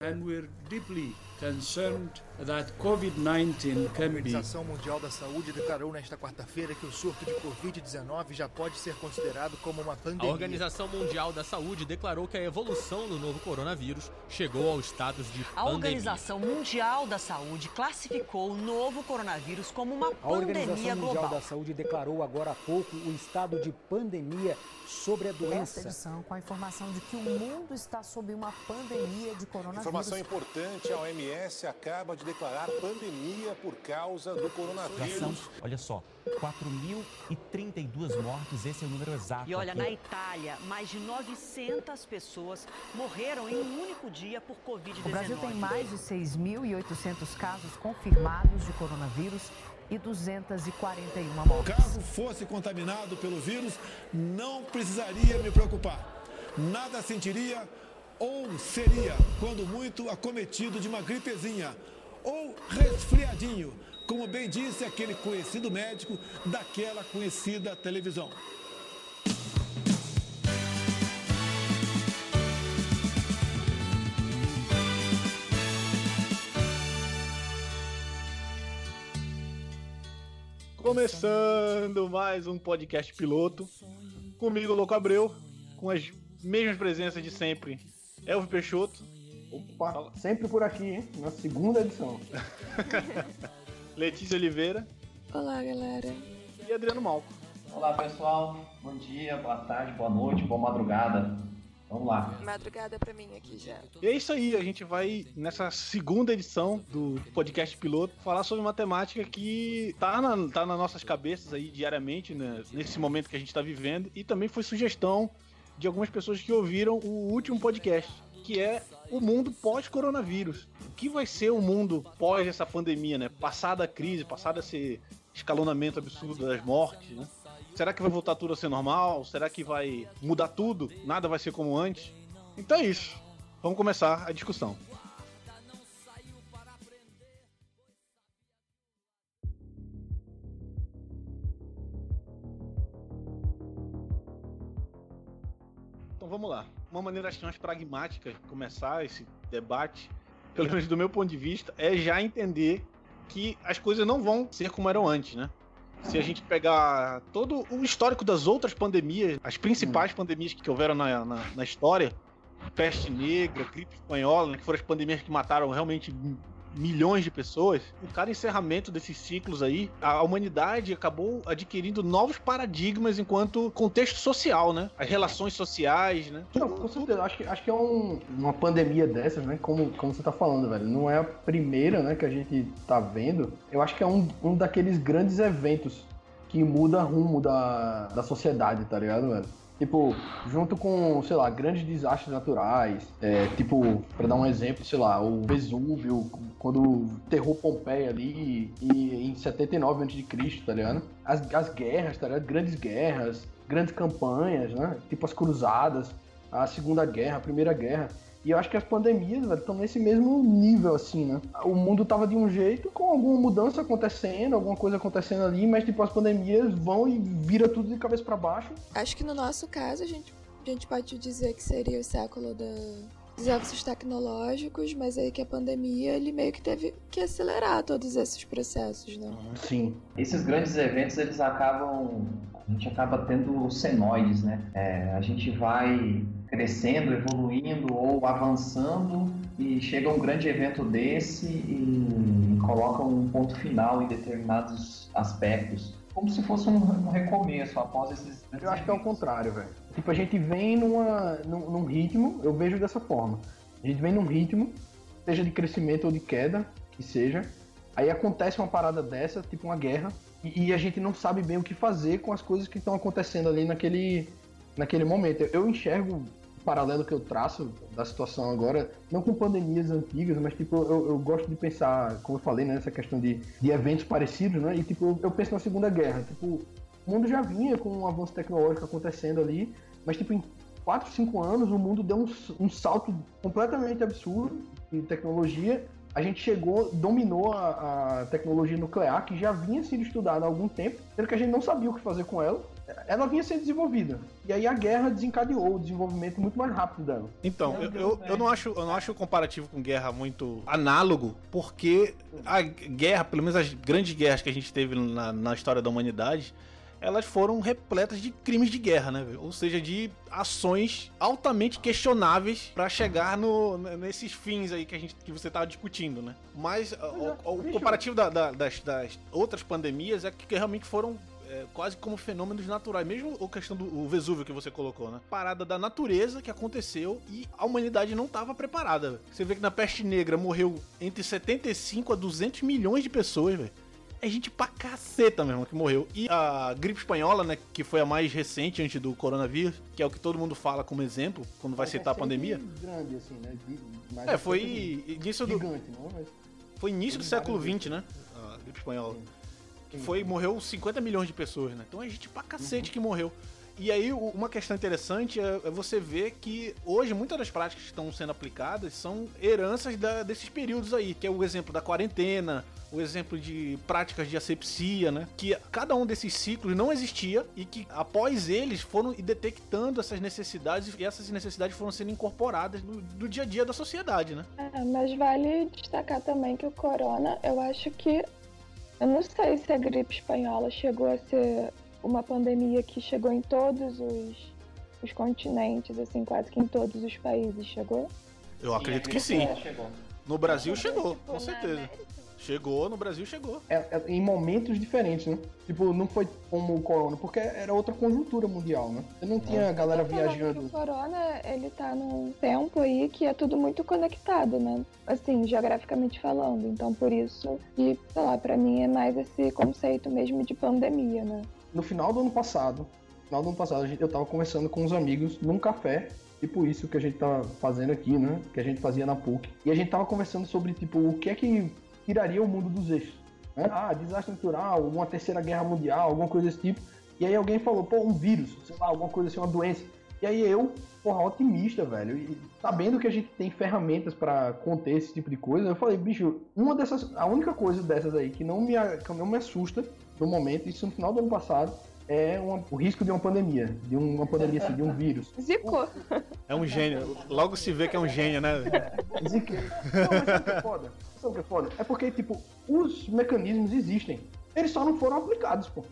and we're deeply A Organização Mundial da Saúde declarou nesta quarta-feira que o surto de Covid-19 já pode ser considerado como uma A pandemia. Organização Mundial da Saúde declarou que a evolução do novo coronavírus chegou ao status de A pandemia. Organização Mundial da Saúde classificou o novo coronavírus como uma A pandemia Organização Mundial global. da Saúde declarou agora há pouco o estado de pandemia sobre a Esta doença. edição com a informação de que o mundo está sob uma pandemia de coronavírus. Informação importante: a OMS acaba de declarar pandemia por causa do coronavírus. olha só, 4.032 mortes, esse é o número exato. E olha, aqui. na Itália, mais de 900 pessoas morreram em um único dia por Covid-19. O Brasil tem mais de 6.800 casos confirmados de coronavírus e 241 mortes. Caso fosse contaminado pelo vírus, não precisaria me preocupar. Nada sentiria ou seria, quando muito, acometido de uma gripezinha ou resfriadinho, como bem disse aquele conhecido médico daquela conhecida televisão. Começando mais um podcast piloto. Comigo, Louco Abreu, com as mesmas presenças de sempre. Elvio Peixoto, Opa, sempre por aqui, hein? Na segunda edição. Letícia Oliveira Olá, galera. e Adriano Malco. Olá pessoal, bom dia, boa tarde, boa noite, boa madrugada. Vamos lá. Madrugada pra mim aqui já. E é isso aí, a gente vai, nessa segunda edição do podcast piloto, falar sobre uma temática que tá, na, tá nas nossas cabeças aí diariamente, né, nesse momento que a gente tá vivendo, e também foi sugestão de algumas pessoas que ouviram o último podcast, que é o mundo pós-coronavírus. O que vai ser o mundo pós essa pandemia, né? Passada a crise, passado esse escalonamento absurdo das mortes, né? Será que vai voltar tudo a ser normal? Será que vai mudar tudo? Nada vai ser como antes? Então é isso. Vamos começar a discussão. Então vamos lá. Uma maneira acho que mais pragmática de começar esse debate, pelo menos do meu ponto de vista, é já entender que as coisas não vão ser como eram antes, né? Se a gente pegar todo o histórico das outras pandemias, as principais pandemias que houveram na, na, na história, peste negra, gripe espanhola, né, que foram as pandemias que mataram realmente milhões de pessoas, em cada encerramento desses ciclos aí, a humanidade acabou adquirindo novos paradigmas enquanto contexto social, né? As relações sociais, né? Não, com certeza. Acho que, acho que é um- uma pandemia dessas, né? Como, como você tá falando, velho. Não é a primeira, né, que a gente tá vendo. Eu acho que é um, um daqueles grandes eventos que muda rumo da, da sociedade, tá ligado, velho? Tipo, junto com, sei lá, grandes desastres naturais, é, tipo, pra dar um exemplo, sei lá, o Vesúvio, quando enterrou Pompeia ali e, em 79 a.C., tá ligado? As, as guerras, tá ligado? Grandes guerras, grandes campanhas, né? Tipo as cruzadas, a Segunda Guerra, a Primeira Guerra. E eu acho que as pandemias, velho, estão nesse mesmo nível, assim, né? O mundo tava de um jeito, com alguma mudança acontecendo, alguma coisa acontecendo ali, mas, tipo, as pandemias vão e vira tudo de cabeça para baixo. Acho que no nosso caso a gente, a gente pode dizer que seria o século da, dos avanços tecnológicos, mas aí que a pandemia ele meio que teve que acelerar todos esses processos, né? Sim. Esses grandes eventos, eles acabam. A gente acaba tendo senoides, né? É, a gente vai crescendo, evoluindo ou avançando e chega um grande evento desse e coloca um ponto final em determinados aspectos. Como se fosse um, um recomeço após esses. Eu acho que é o contrário, velho. Tipo, a gente vem numa, num, num ritmo, eu vejo dessa forma. A gente vem num ritmo, seja de crescimento ou de queda, que seja. Aí acontece uma parada dessa, tipo uma guerra, e, e a gente não sabe bem o que fazer com as coisas que estão acontecendo ali naquele, naquele momento. Eu, eu enxergo o paralelo que eu traço da situação agora, não com pandemias antigas, mas tipo, eu, eu gosto de pensar, como eu falei, né, nessa questão de, de eventos parecidos, né? E tipo, eu, eu penso na Segunda Guerra. Tipo, o mundo já vinha com um avanço tecnológico acontecendo ali, mas tipo, em 4, 5 anos o mundo deu um, um salto completamente absurdo em tecnologia. A gente chegou, dominou a, a tecnologia nuclear, que já vinha sendo estudada há algum tempo, sendo que a gente não sabia o que fazer com ela. ela vinha sendo desenvolvida. E aí a guerra desencadeou o desenvolvimento muito mais rápido dela. Então, eu, eu, eu, não acho, eu não acho o comparativo com guerra muito análogo, porque a guerra, pelo menos as grandes guerras que a gente teve na, na história da humanidade, elas foram repletas de crimes de guerra, né? Ou seja, de ações altamente questionáveis para chegar no, nesses fins aí que a gente que você tava discutindo, né? Mas o, o, comparativo da, da, das, das outras pandemias é que realmente foram é, quase como fenômenos naturais. Mesmo a questão do Vesúvio que você colocou, né? Parada da natureza que aconteceu e a humanidade não estava preparada. Você vê que na peste negra morreu entre 75 a 200 milhões de pessoas, velho. É gente pra caceta mesmo que morreu. E a gripe espanhola, né, que foi a mais recente antes do coronavírus, que é o que todo mundo fala como exemplo quando vai citar a pandemia. Grande, assim, né? Mais é, foi início do. Gigante, não, mas... Foi início do século XX, né? A gripe espanhola. Sim. Que foi, morreu 50 milhões de pessoas, né? Então é gente pra cacete uhum. que morreu. E aí, uma questão interessante é, é você ver que hoje muitas das práticas que estão sendo aplicadas são heranças da, desses períodos aí, que é o exemplo da quarentena, o exemplo de práticas de asepsia, né? Que cada um desses ciclos não existia e que após eles foram detectando essas necessidades e essas necessidades foram sendo incorporadas no, no dia a dia da sociedade, né? É, mas vale destacar também que o corona, eu acho que eu não sei se a gripe espanhola chegou a ser uma pandemia que chegou em todos os, os continentes, assim, quase que em todos os países, chegou? Eu acredito que sim. No Brasil chegou, com certeza. Chegou, no Brasil chegou. É, é, em momentos diferentes, né? Tipo, não foi como o corona, porque era outra conjuntura mundial, né? Você não tinha a galera viajando. O corona, ele tá num tempo aí que é tudo muito conectado, né? Assim, geograficamente falando. Então, por isso que, sei lá, pra mim é mais esse conceito mesmo de pandemia, né? No final do ano passado, no final do ano passado, eu tava conversando com uns amigos num café tipo isso que a gente tá fazendo aqui, né? Que a gente fazia na PUC. E a gente tava conversando sobre, tipo, o que é que tiraria o mundo dos eixos. Né? Ah, desastre natural, uma terceira guerra mundial, alguma coisa desse tipo. E aí alguém falou, pô, um vírus, sei lá, alguma coisa assim, uma doença. E aí eu, porra, otimista, velho. E sabendo que a gente tem ferramentas para conter esse tipo de coisa, eu falei, bicho, uma dessas, a única coisa dessas aí que não me, que não me assusta no momento, isso no final do ano passado, é uma, o risco de uma pandemia, de uma pandemia assim, de um vírus. Zicou. É um gênio. Logo se vê que é um gênio, né? É, ziquei. Não, mas que é foda? Sabe o que é foda? É porque, tipo, os mecanismos existem. Eles só não foram aplicados, pô.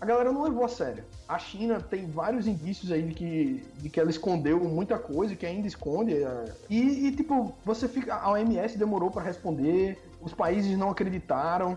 A galera não levou a sério. A China tem vários indícios aí de que, de que ela escondeu muita coisa, que ainda esconde. É. E, e tipo, você fica. A OMS demorou para responder, os países não acreditaram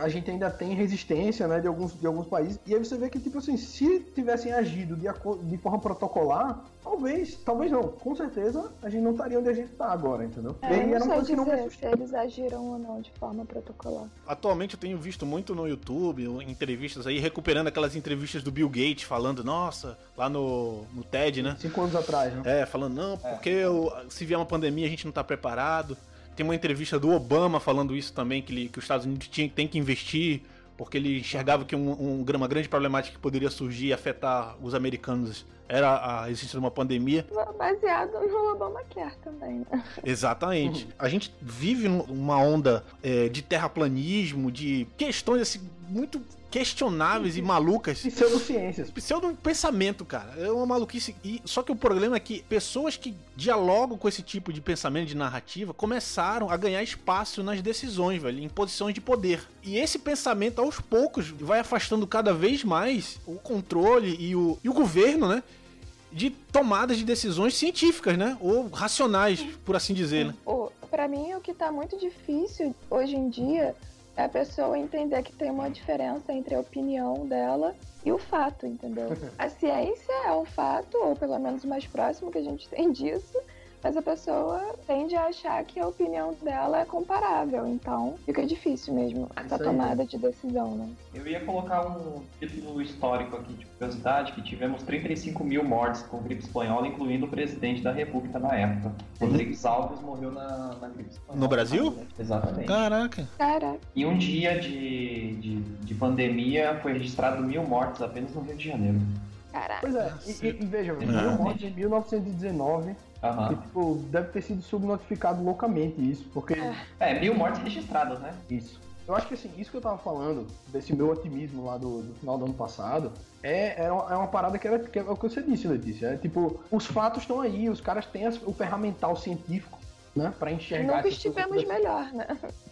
a gente ainda tem resistência né, de, alguns, de alguns países. E aí você vê que, tipo assim, se tivessem agido de, de forma protocolar, talvez, talvez não, com certeza a gente não estaria onde a gente está agora, entendeu? É, e aí era uma coisa que não me se eles agiram ou não de forma protocolar. Atualmente eu tenho visto muito no YouTube, entrevistas aí, recuperando aquelas entrevistas do Bill Gates falando, nossa, lá no, no TED, né? Cinco anos atrás, né? É, falando, não, porque é. eu, se vier uma pandemia a gente não está preparado. Tem uma entrevista do Obama falando isso também, que, ele, que os Estados Unidos tinha, tem que investir, porque ele enxergava que um, um, uma grande problemática que poderia surgir e afetar os americanos era a existência de uma pandemia. Baseado no Obamacare também, né? Exatamente. Uhum. A gente vive numa onda é, de terraplanismo, de questões assim, muito questionáveis e malucas. Pseudociências. Pseudo pensamento, cara. É uma maluquice. E, só que o problema é que pessoas que dialogam com esse tipo de pensamento, de narrativa, começaram a ganhar espaço nas decisões, velho, em posições de poder. E esse pensamento, aos poucos, vai afastando cada vez mais o controle e o, e o governo, né? De tomadas de decisões científicas, né? Ou racionais, por assim dizer, né? Para mim, o que tá muito difícil hoje em dia é a pessoa entender que tem uma diferença entre a opinião dela e o fato, entendeu? A ciência é um fato, ou pelo menos o mais próximo que a gente tem disso, mas a pessoa tende a achar que a opinião dela é comparável. Então fica difícil mesmo essa tomada de decisão, né? Eu ia colocar um título histórico aqui de curiosidade, que tivemos 35 mil mortes com gripe espanhola, incluindo o presidente da república na época. Rodrigues Alves morreu na, na gripe espanhola. No Brasil? Exatamente. Caraca. Caraca. Em um dia de, de, de pandemia foi registrado mil mortes apenas no Rio de Janeiro. Caraca. Pois é, e, e, veja, mil mortes em 1919 Uhum. E, tipo, deve ter sido subnotificado loucamente isso, porque. É, mil mortes registradas, né? Isso. Eu acho que assim, isso que eu tava falando, desse meu otimismo lá do, do final do ano passado, é, é, uma, é uma parada que, era, que é o que você disse, Letícia. É tipo, os fatos estão aí, os caras têm as, o ferramental científico né, para enxergar. Nunca estivemos melhor, né?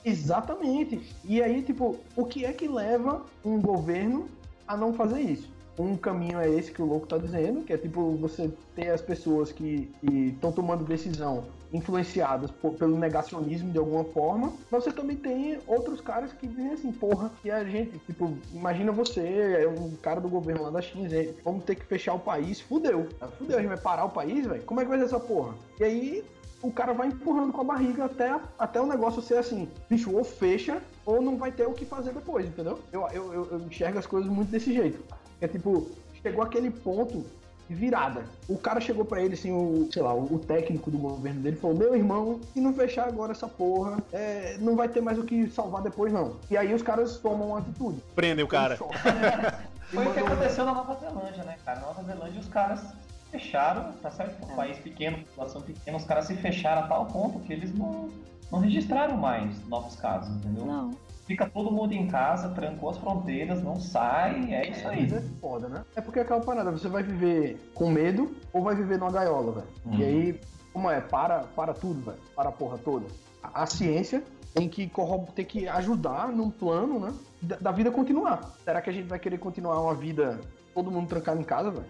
Exatamente. E aí, tipo, o que é que leva um governo a não fazer isso? Um caminho é esse que o louco tá dizendo, que é tipo você ter as pessoas que estão tomando decisão influenciadas por, pelo negacionismo de alguma forma, mas você também tem outros caras que dizem assim, porra, que a gente, tipo, imagina você, é um cara do governo lá da China, vamos ter que fechar o país, fudeu. Fudeu, a gente vai parar o país, velho? Como é que vai ser essa porra? E aí o cara vai empurrando com a barriga até, até o negócio ser assim, bicho, ou fecha, ou não vai ter o que fazer depois, entendeu? Eu, eu, eu, eu enxergo as coisas muito desse jeito. É tipo, chegou aquele ponto de virada. O cara chegou para ele, assim, o, sei lá, o técnico do governo dele falou: Meu irmão, se não fechar agora essa porra, é, não vai ter mais o que salvar depois, não. E aí os caras tomam uma atitude. Prendem o cara. Foi o que aconteceu na Nova Zelândia, né, cara? Na Nova Zelândia os caras fecharam, tá certo? Um país pequeno, população pequena, os caras se fecharam a tal ponto que eles não, não registraram mais novos casos, entendeu? Não. Fica todo mundo em casa, trancou as fronteiras, não sai, é isso aí. É foda, né? É porque é aquela parada, você vai viver com medo ou vai viver numa gaiola, velho. Hum. E aí, como é? Para, para tudo, velho. Para a porra toda. A, a ciência tem que, tem que ajudar num plano, né? Da, da vida continuar. Será que a gente vai querer continuar uma vida todo mundo trancado em casa, velho?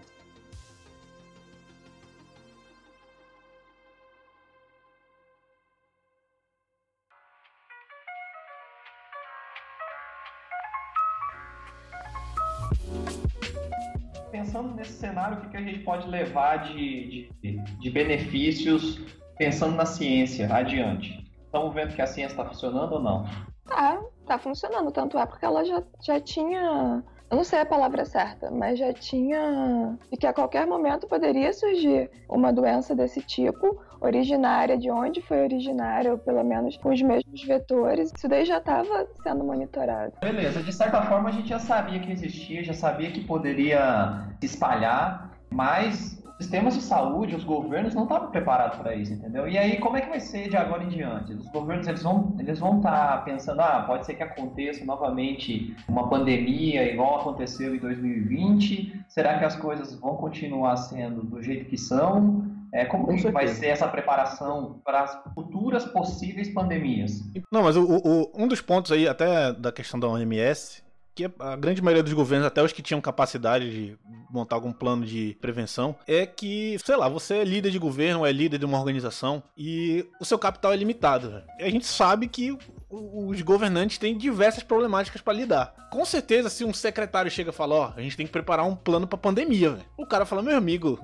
Cenário, o que, a gente pode levar de, de, de benefícios pensando na ciência adiante? Estamos vendo que a ciência está funcionando ou não? Tá, tá funcionando. Tanto é porque ela já, já tinha eu não sei a palavra certa, mas já tinha. e que a qualquer momento poderia surgir uma doença desse tipo, originária de onde foi originária, ou pelo menos com os mesmos vetores. Isso daí já estava sendo monitorado. Beleza, de certa forma a gente já sabia que existia, já sabia que poderia se espalhar, mas sistemas de saúde, os governos não estavam preparados para isso, entendeu? E aí, como é que vai ser de agora em diante? Os governos eles vão eles vão estar tá pensando, ah, pode ser que aconteça novamente uma pandemia igual aconteceu em 2020. Será que as coisas vão continuar sendo do jeito que são? É, como que vai ser essa preparação para as futuras possíveis pandemias? Não, mas o, o, um dos pontos aí, até da questão da OMS, que a grande maioria dos governos, até os que tinham capacidade de montar algum plano de prevenção, é que, sei lá, você é líder de governo, é líder de uma organização e o seu capital é limitado. E a gente sabe que os governantes têm diversas problemáticas para lidar. Com certeza, se um secretário chega e fala, ó, oh, a gente tem que preparar um plano para pandemia, o cara fala, meu amigo,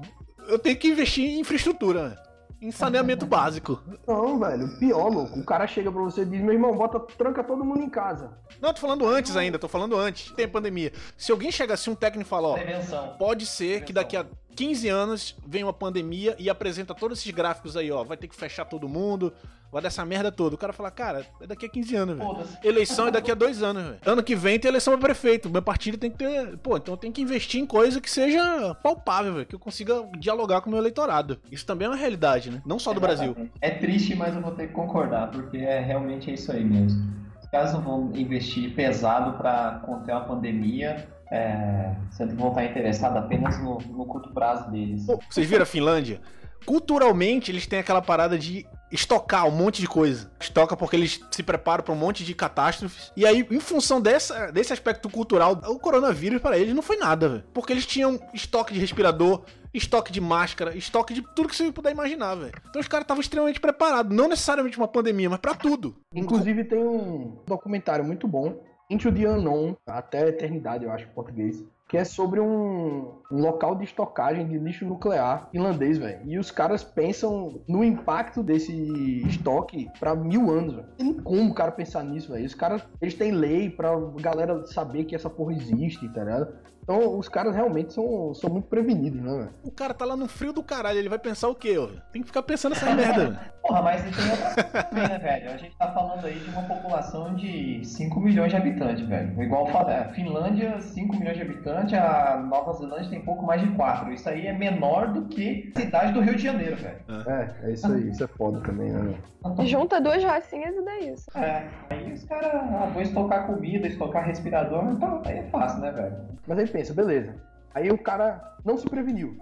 eu tenho que investir em infraestrutura. Véio em saneamento básico. Não, velho, pior, louco. O cara chega pra você e diz, meu irmão, bota, tranca todo mundo em casa. Não, tô falando antes ainda, tô falando antes. Tem pandemia. Se alguém chega assim, um técnico e fala, ó, Prevenção. pode ser Prevenção. que daqui a 15 anos vem uma pandemia e apresenta todos esses gráficos aí, ó. Vai ter que fechar todo mundo, vai dar essa merda toda. O cara fala, cara, é daqui a 15 anos, velho. Eleição é daqui a dois anos, velho. Ano que vem tem eleição pra prefeito. Meu partido tem que ter. Pô, então tem que investir em coisa que seja palpável, velho. Que eu consiga dialogar com o meu eleitorado. Isso também é uma realidade, né? Não só do Brasil. É triste, mas eu vou ter que concordar, porque é realmente é isso aí mesmo. Os caras não vão investir pesado para conter uma pandemia é, sendo que vão estar interessados apenas no, no curto prazo deles. Pô, vocês viram a Finlândia? Culturalmente, eles têm aquela parada de estocar um monte de coisa. Estoca porque eles se preparam para um monte de catástrofes. E aí, em função dessa, desse aspecto cultural, o coronavírus para eles não foi nada, velho. Porque eles tinham estoque de respirador, estoque de máscara, estoque de tudo que você puder imaginar, velho. Então os caras estavam extremamente preparados. Não necessariamente uma pandemia, mas para tudo. Inclusive, tem um documentário muito bom Into the Unknown, até a eternidade, eu acho, em português. Que é sobre um, local de estocagem de lixo nuclear finlandês, velho. E os caras pensam no impacto desse estoque para mil anos, velho. Tem como o cara pensar nisso, velho. Os caras, eles têm lei pra galera saber que essa porra existe, tá ligado? Então, os caras realmente são, são muito prevenidos, né, velho? O cara tá lá no frio do caralho, ele vai pensar o quê, ó? Tem que ficar pensando essa merda, velho. Porra, mas tem outra coisa também, né, velho? A gente tá falando aí de uma população de 5 milhões de habitantes, velho. Igual a é, Finlândia, 5 milhões de habitantes, a Nova Zelândia tem pouco mais de 4. Isso aí é menor do que a cidade do Rio de Janeiro, velho. É, é isso aí, isso é foda também, né, velho? Junta duas racinhas e dá isso. É, aí os cara, ah, vou estocar comida, estocar respirador, então aí é fácil, né, velho? Mas aí pensa, beleza. Aí o cara não se preveniu.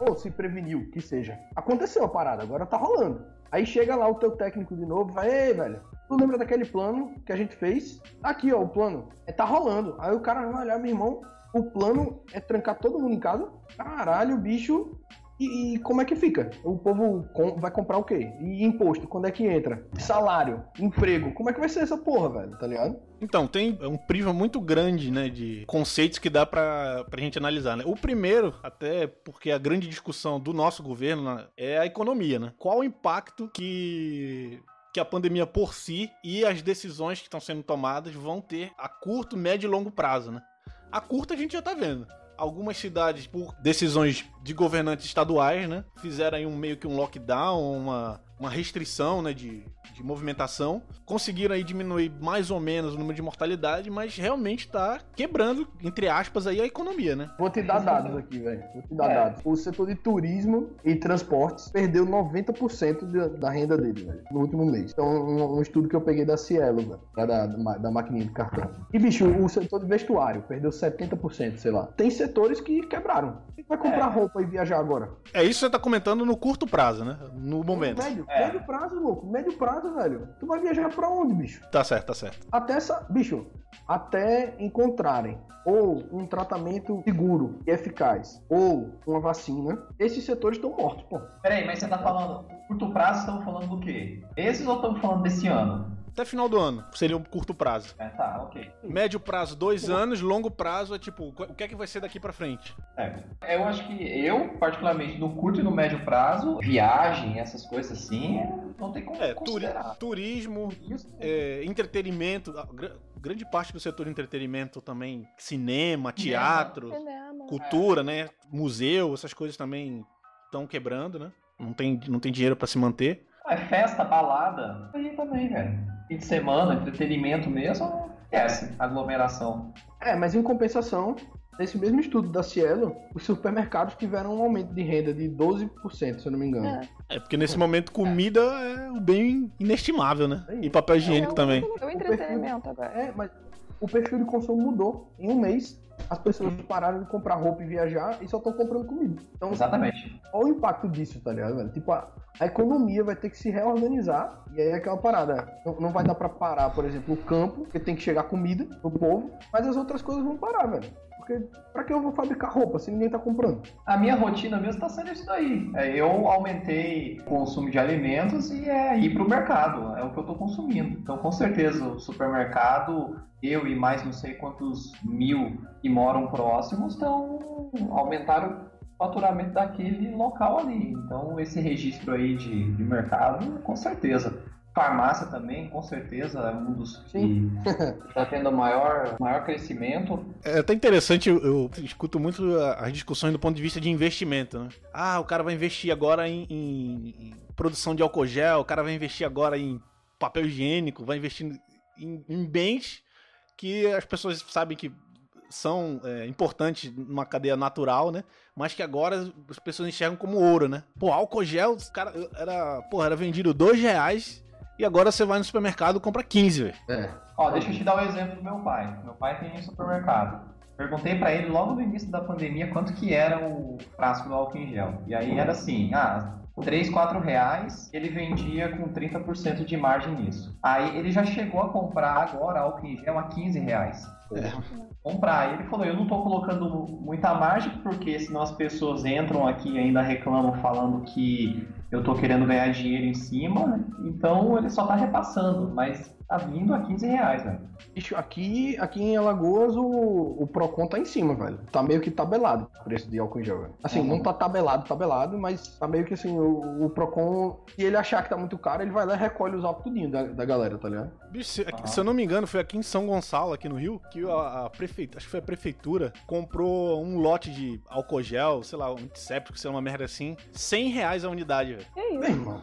Ou se preveniu, que seja. Aconteceu a parada, agora tá rolando. Aí chega lá o teu técnico de novo, vai, ei, velho, tu lembra daquele plano que a gente fez? Aqui, ó, o plano. É, tá rolando. Aí o cara vai olhar, meu irmão, o plano é trancar todo mundo em casa? Caralho, bicho. E, e como é que fica? O povo com- vai comprar o quê? E imposto, quando é que entra? Salário, emprego, como é que vai ser essa porra, velho? Tá ligado? Então, tem um priva muito grande, né, de conceitos que dá pra, pra gente analisar, né? O primeiro, até porque a grande discussão do nosso governo né, é a economia, né? Qual o impacto que que a pandemia por si e as decisões que estão sendo tomadas vão ter a curto, médio e longo prazo, né? A curta a gente já tá vendo. Algumas cidades, por decisões de governantes estaduais, né, fizeram aí um meio que um lockdown, uma, uma restrição, né, de, de movimentação. Conseguiram aí diminuir mais ou menos o número de mortalidade, mas realmente tá quebrando, entre aspas, aí a economia, né? Vou te dar dados aqui, velho. Vou te dar É. dados. O setor de turismo e transportes perdeu 90% da- da renda dele, velho, no último mês. Então, um, um estudo que eu peguei da Cielo, velho, da, da, da maquininha de cartão. E, bicho, o setor de vestuário perdeu 70%, sei lá. Tem setores que quebraram. Quem vai comprar roupa e viajar agora? É isso que você tá comentando no curto prazo, né? No momento. Médio, médio prazo, louco. Médio prazo, velho. Tu vai viajar pra onde, bicho? Tá certo, tá certo. Até essa. Bicho, até encontrarem ou um tratamento seguro e eficaz, ou uma vacina, esses setores estão mortos, pô. Peraí, mas você tá falando, curto prazo, estamos falando do quê? Esses ou estamos falando desse ano? Até final do ano, seria um curto prazo. É, tá, ok. Médio prazo, dois anos. Longo prazo é tipo, o que é que vai ser daqui pra frente? É. Eu acho que eu, particularmente, no curto e no médio prazo, viagem, essas coisas assim, não tem como É, considerar. turismo, é, entretenimento, a gra- grande parte do setor de entretenimento também, cinema, teatro, Cinema. cultura, né, museu, essas coisas também estão quebrando, né? Não tem, não tem dinheiro pra se manter. É festa, balada, aí também, velho. Fim de semana, entretenimento mesmo, esquece, aglomeração. É, mas em compensação, nesse mesmo estudo da Cielo, os supermercados tiveram um aumento de renda de 12%, se eu não me engano. É porque nesse momento comida é um bem inestimável, né? E papel higiênico também. É o entretenimento agora. É, mas o perfil de consumo mudou. Em um mês, as pessoas pararam de comprar roupa e viajar e só estão comprando comida. Então, Exatamente. Olha o impacto disso, tá ligado, velho? Tipo, a, a economia vai ter que se reorganizar e aí é aquela parada. Não, não vai dar pra parar, por exemplo, o campo, porque tem que chegar comida pro povo, mas as outras coisas vão parar, velho. Porque pra que eu vou fabricar roupa se ninguém tá comprando? A minha rotina mesmo tá sendo isso daí. É, eu aumentei o consumo de alimentos e é ir pro mercado. É o que eu tô consumindo. Então, com certeza, o supermercado, eu e mais não sei quantos mil que moram próximos, estão aumentaram o faturamento daquele local ali. Então, esse registro aí de, de mercado, com certeza. Farmácia também, com certeza, é um dos que está tendo maior, maior crescimento. É até interessante, eu, eu escuto muito as discussões do ponto de vista de investimento, né? Ah, o cara vai investir agora em, em- em produção de álcool gel, o cara vai investir agora em papel higiênico, vai investir em, em bens que as pessoas sabem que são é, importantes numa cadeia natural, né? Mas que agora as pessoas enxergam como ouro, né? Pô, álcool gel, os cara, era, porra, era vendido dois reais e agora você vai no supermercado e compra 15, velho. É. Ó, deixa eu te dar o exemplo do meu pai. Meu pai tem um supermercado. Perguntei pra ele logo no início da pandemia quanto que era o frasco do álcool em gel. E aí era assim, ah, 3, 4 reais, ele vendia com 30% de margem nisso. Aí ele já chegou a comprar agora álcool em gel a 15 reais. Comprar. Ele falou, eu não tô colocando muita margem, porque senão as pessoas entram aqui e ainda reclamam falando que eu tô querendo ganhar dinheiro em cima, então ele só tá repassando, mas tá vindo a 15 reais, velho. Bicho, aqui, aqui em Alagoas o, o Procon tá em cima, velho. Tá meio que tabelado o preço de álcool em gel, velho. Assim, Uhum. não tá tabelado, tabelado, mas tá meio que assim, o, o Procon, se ele achar que tá muito caro, ele vai lá e recolhe os álcool tudinho da, da galera, tá ligado? Bicho, se, se eu não me engano, foi aqui em São Gonçalo, aqui no Rio, que a, a prefeitura, acho que foi a prefeitura, comprou um lote de álcool gel, sei lá, um antisséptico, sei lá, uma merda assim, 100 reais a unidade, velho. Que isso? Meu irmão.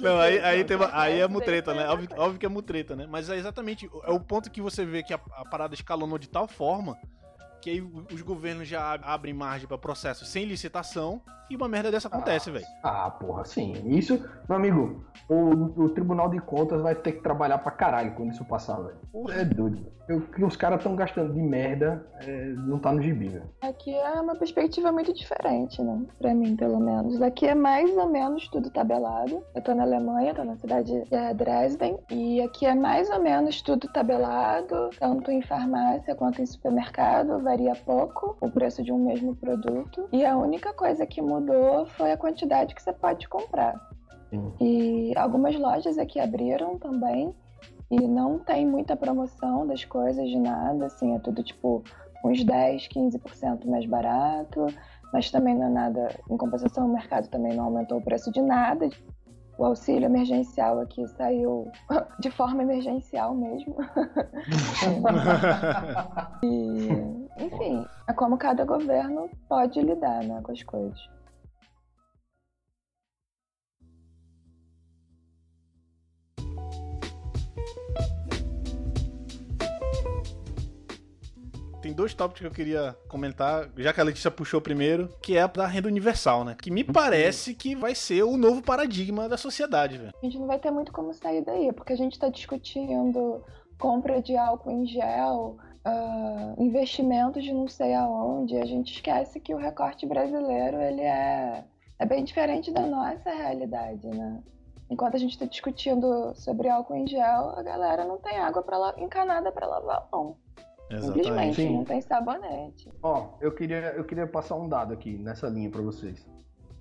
Não, aí, aí, tem uma- aí é mutreta, né? Óbvio, óbvio que é mutreta, né? Mas é exatamente, é o ponto que você vê que a, a parada escalonou de tal forma que aí os governos já ab- abrem margem pra processos sem licitação e uma merda dessa acontece, velho. Ah, porra, sim. Isso, meu amigo, o, o Tribunal de Contas vai ter que trabalhar pra caralho quando isso passar, velho. É doido. O que os caras estão gastando de merda é, não tá no gibi, velho. Aqui é uma perspectiva muito diferente, né? Pra mim, pelo menos. Aqui é mais ou menos tudo tabelado. Eu tô na Alemanha, tô na cidade de Dresden, e aqui é mais ou menos tudo tabelado, tanto em farmácia quanto em supermercado, varia pouco o preço de um mesmo produto. E a única coisa que mudou foi a quantidade que você pode comprar. E algumas lojas aqui abriram também e não tem muita promoção das coisas de nada, assim, é tudo tipo uns 10, 15% mais barato, mas também não é nada, em compensação o mercado também não aumentou o preço de nada. O auxílio emergencial aqui saiu de forma emergencial mesmo. e, enfim, é como cada governo pode lidar né, com as coisas. Tem dois tópicos que eu queria comentar, já que a Letícia puxou primeiro, que é a da renda universal, né? Que me parece que vai ser o novo paradigma da sociedade, velho. A gente não vai ter muito como sair daí, porque a gente está discutindo compra de álcool em gel, ah, investimentos de não sei aonde. A gente esquece que o recorte brasileiro ele é, é bem diferente da nossa realidade, né? Enquanto a gente está discutindo sobre álcool em gel, a galera não tem água pra, encanada para lavar a mão. Simplesmente, Sim. não tem sabonete. Ó, eu queria, eu queria passar um dado aqui nessa linha pra vocês.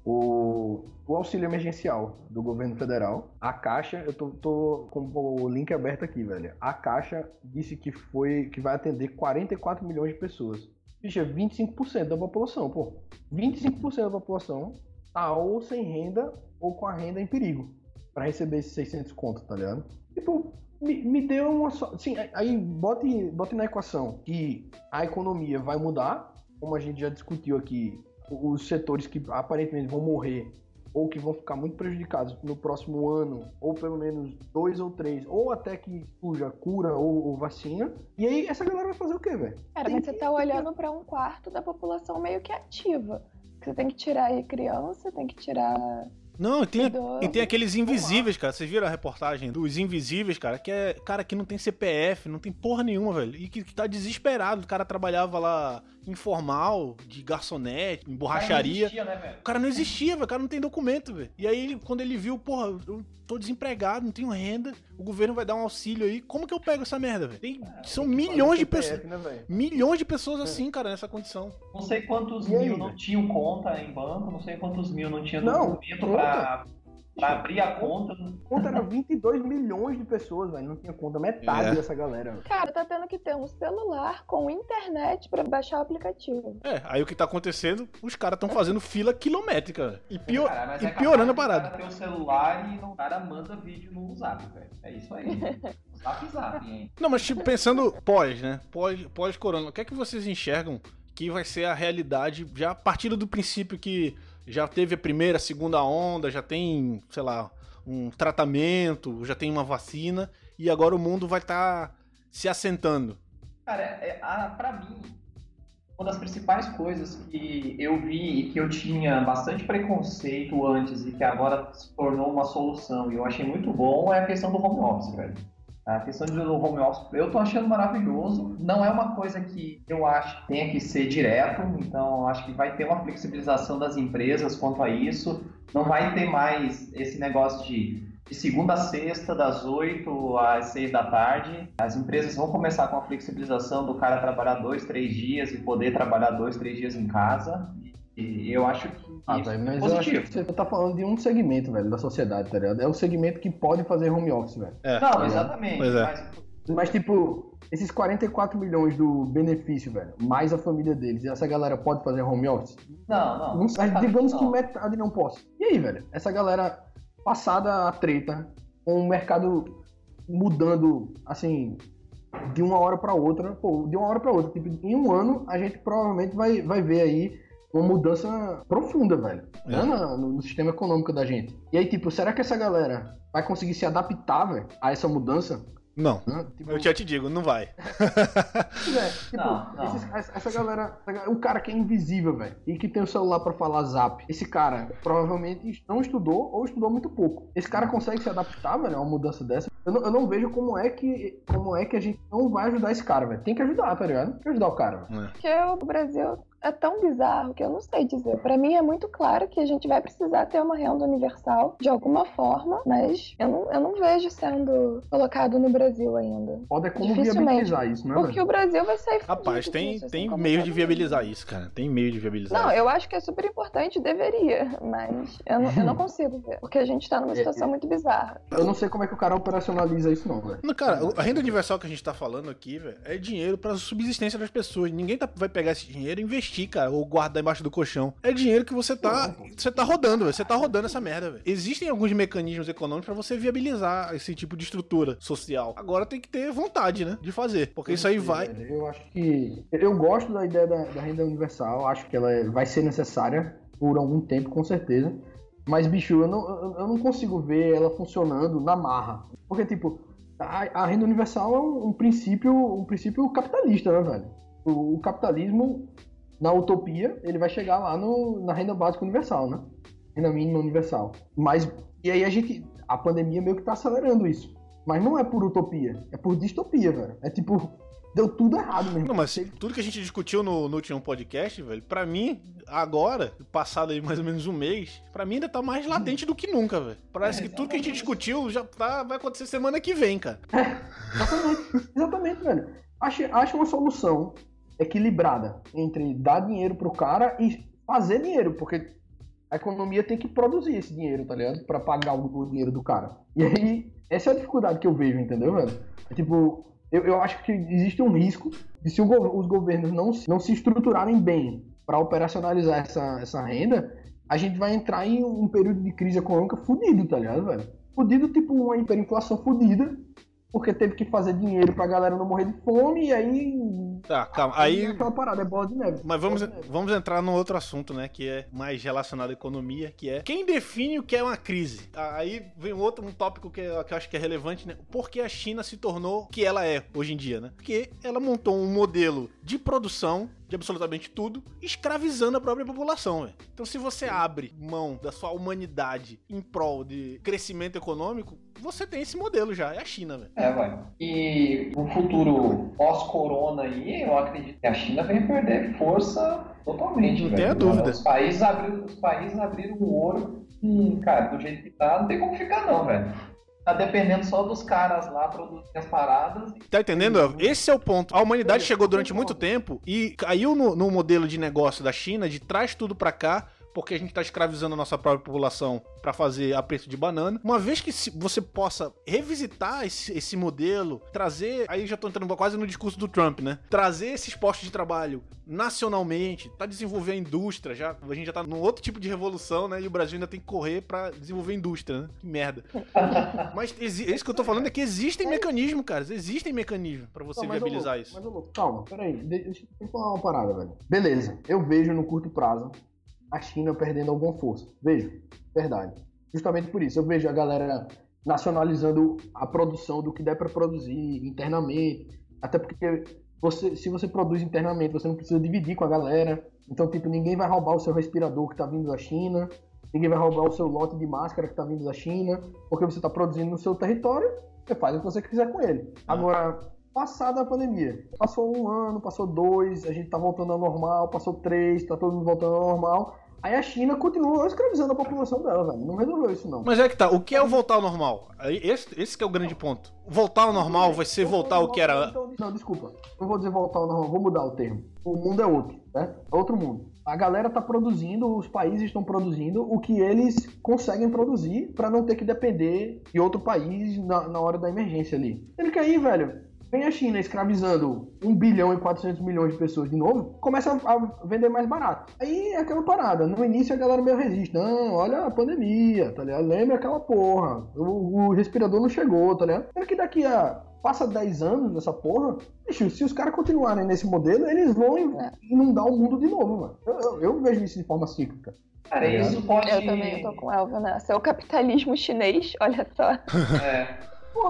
O, o auxílio emergencial do governo federal, a Caixa, eu tô, tô com o link aberto aqui, velho. A Caixa disse que foi que vai atender 44 milhões de pessoas. Bicho, é 25% da população, pô. 25% da população tá ou sem renda ou com a renda em perigo pra receber esses 600 contos, tá ligado? Tipo, me, me deu uma só. Sim, aí bote, bote na equação que a economia vai mudar, como a gente já discutiu aqui, os setores que aparentemente vão morrer ou que vão ficar muito prejudicados no próximo ano, ou pelo menos dois ou três, ou até que surja cura ou, ou vacina. E aí essa galera vai fazer o quê, velho? Cara, mas você tá olhando para um quarto da população meio que ativa. Você tem que tirar aí criança, tem que tirar. Não, e tem, e tem aqueles invisíveis, cara. Vocês viram a reportagem dos invisíveis, cara? Que é cara que não tem CPF, não tem porra nenhuma, velho. E que, que tá desesperado. O cara trabalhava lá informal, de garçonete, em borracharia. existia, né, velho? O cara não existia, velho. O cara não tem documento, velho. E aí, ele- quando ele viu, porra, eu tô desempregado, não tenho renda, o governo vai dar um auxílio aí. Como que eu pego essa merda, velho? Tem- São milhões de pessoas. Né? Milhões de pessoas assim, cara, nessa condição. Não sei quantos E aí, mil não velho? tinham conta em banco, não sei quantos mil não tinha Não, documento conta. pra, pra abrir a conta. Conta era 22 milhões de pessoas, velho. Não tinha conta. Metade É. dessa galera. Cara, tá tendo que ter um celular com internet para baixar o aplicativo. É, aí o que tá acontecendo, os caras estão fazendo fila quilométrica. E, pior, Cara, e é piorando a parada. cara ter o celular e o cara manda vídeo no zap, velho. É isso aí. zap zap, hein? Não, mas tipo, pensando pós, né? Pós, pós-corona, o que é que vocês enxergam que vai ser a realidade já a partir do princípio que já teve a primeira, a segunda onda, já tem, sei lá, um tratamento, já tem uma vacina e agora o mundo vai estar se assentando. Cara, é, a, pra mim, uma das principais coisas que eu vi e que eu tinha bastante preconceito antes e que agora se tornou uma solução e eu achei muito bom é a questão do home office, velho. A questão do home office eu tô achando maravilhoso. Não é uma coisa que eu acho que tenha que ser direto, então acho que vai ter uma flexibilização das empresas quanto a isso. Não vai ter mais esse negócio de de segunda a sexta, das 8 às 6 da tarde. As empresas vão começar com a flexibilização do cara trabalhar dois, três dias e poder trabalhar dois, três dias em casa. E eu acho que Ah, velho, é mas eu acho positivo. que você tá falando de um segmento, velho, da sociedade, tá ligado? É o segmento que pode fazer home office, velho. É. Não, exatamente. Pois é. Mas Mas, tipo, esses 44 milhões do benefício, velho, mais a família deles, e essa galera pode fazer home office? não, não. Não, mas digamos que não. metade não possa. E aí, velho? Essa galera, passada a treta, com o mercado mudando, assim, de uma hora pra outra, pô, de uma hora pra outra, tipo, em um ano, a gente provavelmente vai, vai ver aí uma mudança profunda, velho, né, na- no, no sistema econômico da gente. E aí, tipo, será que essa galera vai conseguir se adaptar, velho, a essa mudança? Não. Tipo, Eu já te digo, não vai. É, tipo, Não, não. esses- essa, galera, o cara que é invisível, velho, e que tem o celular pra falar zap, esse cara provavelmente não estudou ou estudou muito pouco. Esse cara consegue se adaptar, velho, a uma mudança dessa. Eu não, eu não vejo como é que como é que a gente não vai ajudar esse cara, velho. Tem que ajudar, tá ligado? Tem que ajudar o cara. velho. Porque o Brasil é tão bizarro que eu não sei dizer. Pra mim é muito claro que a gente vai precisar ter uma renda universal de alguma forma, mas eu não, eu não vejo sendo colocado no Brasil ainda. Pode é como viabilizar isso, né, Porque o Brasil vai sair Rapaz, tem, disso, assim tem como meio de mundo. viabilizar isso, cara. Tem meio de viabilizar Não, isso. eu acho que é super importante, deveria, mas eu não, eu não consigo ver, porque a gente tá numa É, situação muito bizarra. Eu não sei como é que o cara operacionaliza isso, não, velho. Cara, a renda universal que a gente tá falando aqui, velho, é dinheiro pra subsistência das pessoas. Ninguém tá- vai pegar esse dinheiro e investir, cara, ou guardar embaixo do colchão. É dinheiro que você tá, você tá rodando, velho. Você tá rodando essa merda, velho. Existem alguns mecanismos econômicos pra você viabilizar esse tipo de estrutura social. Agora tem que ter vontade, né, de fazer, porque isso aí vai. Eu acho que. Eu gosto da ideia da, da renda universal, acho que ela é- vai ser necessária por algum tempo, com certeza. Mas, bicho, eu não, eu- eu não consigo ver ela funcionando na marra. Porque, tipo, a, a renda universal é um, um princípio um princípio capitalista, né, velho? O, o capitalismo, na utopia, ele vai chegar lá no, na renda básica universal, né? Renda mínima universal. Mas, e aí a gente. A pandemia meio que tá acelerando isso. Mas não é por utopia, é por distopia, velho. É tipo, deu tudo errado mesmo. Não, mas tudo que a gente discutiu no, no último podcast, velho, pra mim, agora, passado aí mais ou menos um mês, pra mim ainda tá mais latente do que nunca, velho. Parece que tudo que a gente discutiu já tá, vai acontecer semana que vem, cara. Exatamente, exatamente, velho. Acho, acho uma solução equilibrada entre dar dinheiro pro cara e fazer dinheiro, porque a economia tem que produzir esse dinheiro, tá ligado? Pra pagar o, dinheiro do cara. E aí, essa é a dificuldade que eu vejo, entendeu, velho? É tipo, eu, eu acho que existe um risco de se os governos não, não se estruturarem bem para operacionalizar essa, essa renda, a gente vai entrar em um período de crise econômica fudido, tá ligado, velho? Fudido, tipo uma hiperinflação fudida, porque teve que fazer dinheiro pra galera não morrer de fome, e aí. Tá, calma. Aí. é aquela parada, é bola de neve. Mas vamos, vamos entrar num outro assunto, né? Que é mais relacionado à economia, que é quem define o que é uma crise. Aí vem outro um tópico que, eu- que eu acho que é relevante, né? Por que a China se tornou o que ela é hoje em dia, né? Porque ela montou um modelo de produção de absolutamente tudo, escravizando a própria população, velho. Então, se você abre mão da sua humanidade em prol de crescimento econômico, você tem esse modelo já, é a China, velho. É, ué. E no futuro pós-corona aí, eu acredito que a China vem perder força totalmente. Não velho. tenha dúvida. Os países, abriram, os países abriram o ouro e, cara, do jeito que tá, não tem como ficar não, velho. Tá dependendo só dos caras lá produzirem as paradas. Tá entendendo? Esse é o ponto. A humanidade chegou durante muito tempo e caiu no, no modelo de negócio da China de traz tudo pra cá. Porque a gente tá escravizando a nossa própria população pra fazer a preço de banana. Uma vez que você possa revisitar esse, esse modelo, trazer. Aí já tô entrando quase no discurso do Trump, né? Trazer esses postos de trabalho nacionalmente, tá desenvolver a indústria. Já, a gente já tá num outro tipo de revolução, né? E o Brasil ainda tem que correr pra desenvolver a indústria, né? Que merda. Mas exi- isso que eu tô falando é que existem mecanismos, cara. Existem mecanismos pra você Não, viabilizar louco, isso. Mas, louco, calma, peraí. de- Deixa eu falar uma parada, velho. Beleza, eu vejo no curto prazo a China perdendo alguma força. Vejo, verdade. Justamente por isso, eu vejo a galera nacionalizando a produção do que der pra produzir internamente. Até porque você, se você produz internamente, você não precisa dividir com a galera. Então, tipo, ninguém vai roubar o seu respirador que tá vindo da China. Ninguém vai roubar o seu lote de máscara que tá vindo da China. Porque você tá produzindo no seu território, você faz o que você quiser com ele. Agora, passada a pandemia, passou um ano, passou dois, a gente tá voltando ao normal, passou três, tá todo mundo voltando ao normal. Aí a China continua escravizando a população dela, velho. Não resolveu isso, não. Mas é que tá, o que é o voltar ao normal? Esse, esse que é o grande ponto. Voltar ao normal vai ser voltar ao que era. Não, desculpa. Não vou dizer voltar ao normal, vou mudar o termo. O mundo é outro, né? É outro mundo. A galera tá produzindo, os países estão produzindo o que eles conseguem produzir pra não ter que depender de outro país na, na hora da emergência ali. Ele que aí, velho, vem a China escravizando 1 bilhão e 400 milhões de pessoas de novo, começa a, vender mais barato. Aí é aquela parada. No início a galera meio resiste. Não, olha a pandemia, tá ligado? Lembra aquela porra. O, o respirador não chegou, tá ligado? Sendo que daqui a passa 10 anos nessa porra, bicho, se os caras continuarem nesse modelo, eles vão inundar o mundo de novo, mano. Eu, eu- eu vejo isso de forma cíclica. Cara, Tá ligado? isso pode. Eu também tô com o Elvio nessa. É o capitalismo chinês, olha só. É.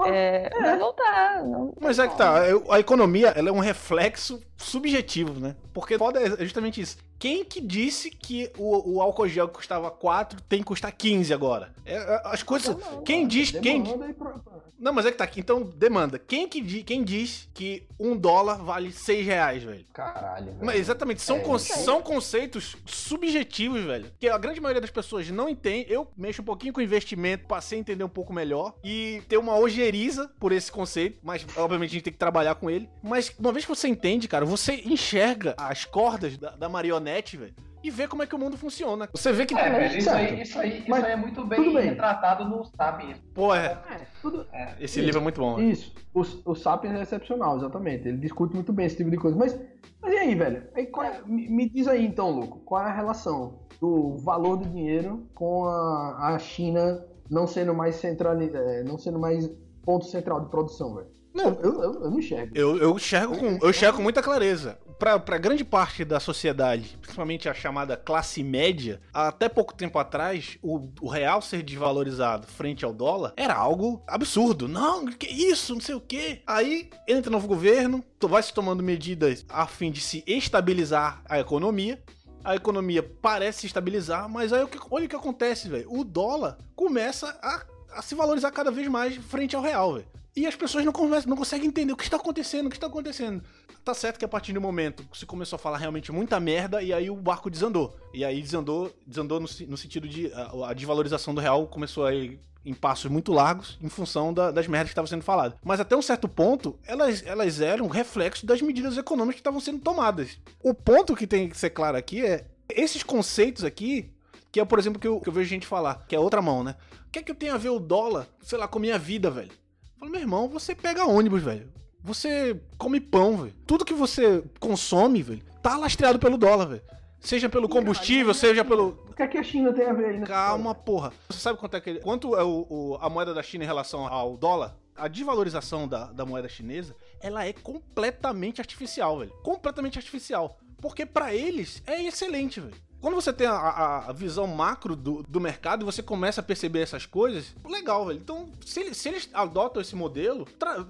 é, vai voltar. Não Mas é que tá, a economia ela é um reflexo subjetivo, né? Porque foda é justamente isso. Quem que disse que o, o álcool gel que custava 4 tem que custar 15 agora? É, é, as coisas. Quem diz. Quem, Demanda e pro- não, mas é que tá aqui. Então, demanda. Quem que di- quem diz que um dólar vale 6 reais, velho? Caralho. velho. Mas exatamente, são, É, con- são conceitos subjetivos, velho. Que a grande maioria das pessoas não entende. Eu mexo um pouquinho com investimento, passei a entender um pouco melhor. E ter uma ojeriza por esse conceito. Mas, obviamente, a gente tem que trabalhar com ele. Mas, uma vez que você entende, cara, você enxerga as cordas da, da marionete, velho. E vê como é que o mundo funciona. Você vê que. É, velho, isso aí, isso aí, isso aí é muito tudo bem, bem. retratado no Sapiens. Pô, é. tudo- Esse livro é muito bom. velho. Isso. O, o Sapiens é excepcional, exatamente. Ele discute muito bem esse tipo de coisa. Mas, mas e aí, velho? Aí, qual é- me, me diz aí, então, Louco, qual é a relação do valor do dinheiro com a, a China não sendo mais central, é, não sendo mais ponto central de produção, velho? Não. Eu, eu, eu não enxergo. Eu, eu, enxergo com, eu enxergo com muita clareza. Pra, pra grande parte da sociedade, principalmente a chamada classe média, até pouco tempo atrás, o, o real ser desvalorizado frente ao dólar era algo absurdo. Não, que isso, não sei o quê. Aí entra novo governo, vai se tomando medidas a fim de se estabilizar a economia. A economia parece se estabilizar, mas aí olha o que acontece, velho. O dólar começa a, a se valorizar cada vez mais frente ao real, velho. E as pessoas não, conversam, não conseguem entender o que está acontecendo, o que está acontecendo. Tá certo que a partir do momento se começou a falar realmente muita merda e aí o barco desandou. E aí desandou, desandou no, no sentido de a, a desvalorização do real começou a ir em passos muito largos em função da- das merdas que estavam sendo faladas. Mas até um certo ponto, elas, elas eram reflexo das medidas econômicas que estavam sendo tomadas. O ponto que tem que ser claro aqui é esses conceitos aqui, que é, por exemplo, que eu, que eu vejo gente falar, que é outra mão, né? O que é que tem a ver o dólar, sei lá, com a minha vida, velho? Eu falo, meu irmão, você pega ônibus, velho. Você come pão, velho. Tudo que você consome, velho, tá lastreado pelo dólar, velho. Seja pelo combustível, seja pelo. O que é que a China tem a ver aí? nessa Calma, porra. Você sabe quanto é que. Quanto é o, o- a moeda da China em relação ao dólar? A desvalorização da, da moeda chinesa, ela é completamente artificial, velho. Completamente artificial. Porque pra eles é excelente, velho. Quando você tem a, a- a visão macro do, do mercado e você começa a perceber essas coisas, legal, velho. Então, se eles, se eles adotam esse modelo,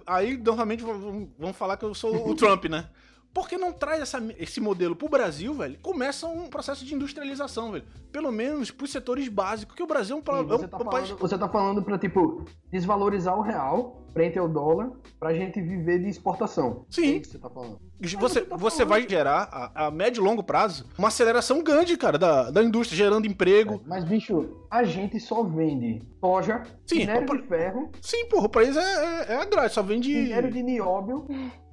aí novamente vão, vão falar que eu sou o Trump, né? Por que não traz essa- esse modelo pro Brasil, velho? Começa um processo de industrialização, velho. Pelo menos pros setores básicos, que o Brasil é um, Sim, é um- você, é tá um país. falando, você tá falando pra, tipo, desvalorizar o real frente ao dólar pra gente viver de exportação. Sim. É isso que você tá falando. Você, você vai gerar, a, a médio e longo prazo, uma aceleração grande, cara, da, da indústria, gerando emprego. Mas, bicho, a gente só vende soja, Sim, minério opa- de ferro, Sim, porra, o país é, é, é agrário, só vende. minério de nióbio,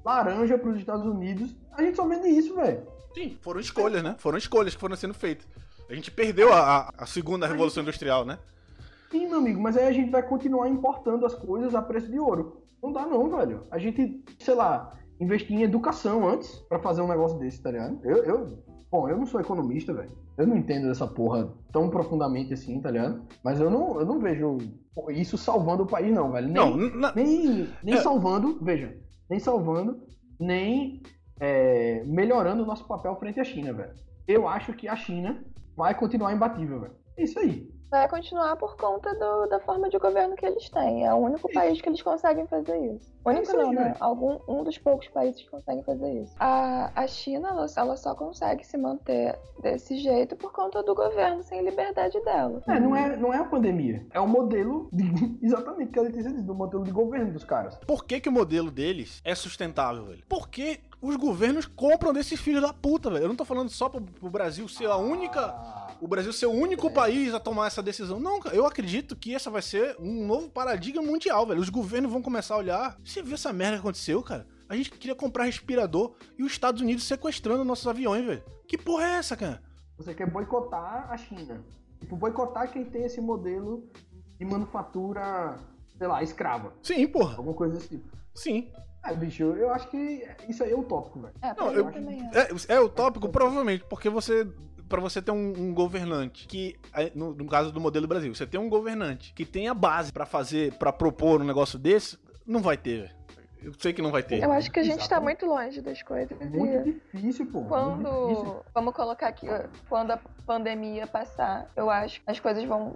laranja pros Estados Unidos. A gente só vende isso, velho. Sim, foram escolhas, né? Foram escolhas que foram sendo feitas. A gente perdeu a, a- segunda revolução industrial, né? Sim, meu amigo, mas aí a gente vai continuar importando as coisas a preço de ouro. Não dá não, velho. A gente, sei lá, investir em educação antes pra fazer um negócio desse, tá ligado? Eu, eu, bom, eu não sou economista, velho. Eu não entendo dessa porra tão profundamente assim, tá ligado? Mas eu não, eu não vejo isso salvando o país, não, velho. Nem, Não, na- nem, nem É. salvando, veja, nem salvando, nem é, melhorando o nosso papel frente à China, velho. Eu acho que a China vai continuar imbatível, velho. É isso aí. Vai continuar por conta do- da forma de governo que eles têm. É o único país que eles conseguem fazer isso. Único isso aí, não, né? Algum, um dos poucos países que conseguem fazer isso. A, a China, ela, ela só consegue se manter desse jeito por conta do governo sem liberdade dela. É, não é, não é a pandemia. É o modelo, de- exatamente o que a Letícia disse, do modelo de governo dos caras. Por que, que o modelo deles é sustentável, velho? Porque os governos compram desses filhos da puta, velho. Eu não tô falando só pro, pro Brasil ser a única. O Brasil ser o único país a tomar essa decisão. Não, cara, eu acredito que essa vai ser um novo paradigma mundial, velho. Os governos vão começar a olhar. Você viu essa merda que aconteceu, cara? A gente queria comprar respirador e os Estados Unidos sequestrando nossos aviões, velho. Que porra é essa, cara? Você quer boicotar a China. Tipo, boicotar quem tem esse modelo de manufatura, sei lá, escrava. Sim, porra. Alguma coisa desse tipo. Sim. É, bicho, eu acho que isso aí é utópico, velho. É, Não, eu- é. É, é utópico, provavelmente, porque você. Pra você ter um, um governante que, no, no caso do modelo Brasil, você tem um governante que tem a base pra fazer, pra propor um negócio desse, não vai ter. Eu sei que não vai ter. Eu acho que a gente tá Exatamente. muito longe das coisas. É muito e difícil, pô. quando. Muito difícil. Vamos colocar aqui, quando a pandemia passar, eu acho que as coisas vão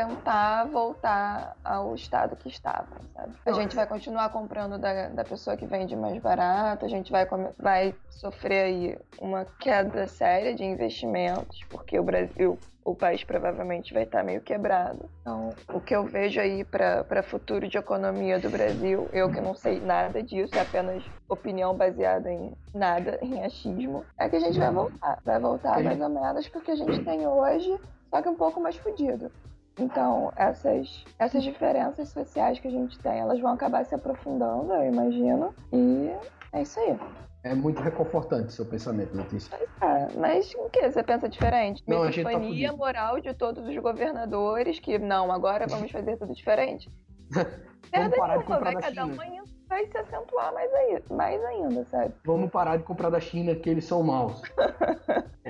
tentar voltar ao estado que estava, sabe? A gente vai continuar comprando da, da pessoa que vende mais barato, a gente vai, vai sofrer aí uma queda séria de investimentos, porque o Brasil, o país provavelmente vai estar meio quebrado. Então, o que eu vejo aí para futuro de economia do Brasil, eu que não sei nada disso, é apenas opinião baseada em nada, em achismo, é que a gente vai voltar. Vai voltar mais ou menos porque a gente tem hoje, só que um pouco mais fodido. Então, essas, essas diferenças sociais que a gente tem, elas vão acabar se aprofundando, eu imagino. E é isso aí. É muito reconfortante seu pensamento, Letícia. Ah, mas o que? Você pensa diferente? Não, a gente tá moral de todos os governadores que, não, agora vamos fazer tudo diferente. Merda parar de comprar da China. um vai se acentuar mais, aí, mais ainda, sabe? Vamos parar de comprar da China, que eles são maus.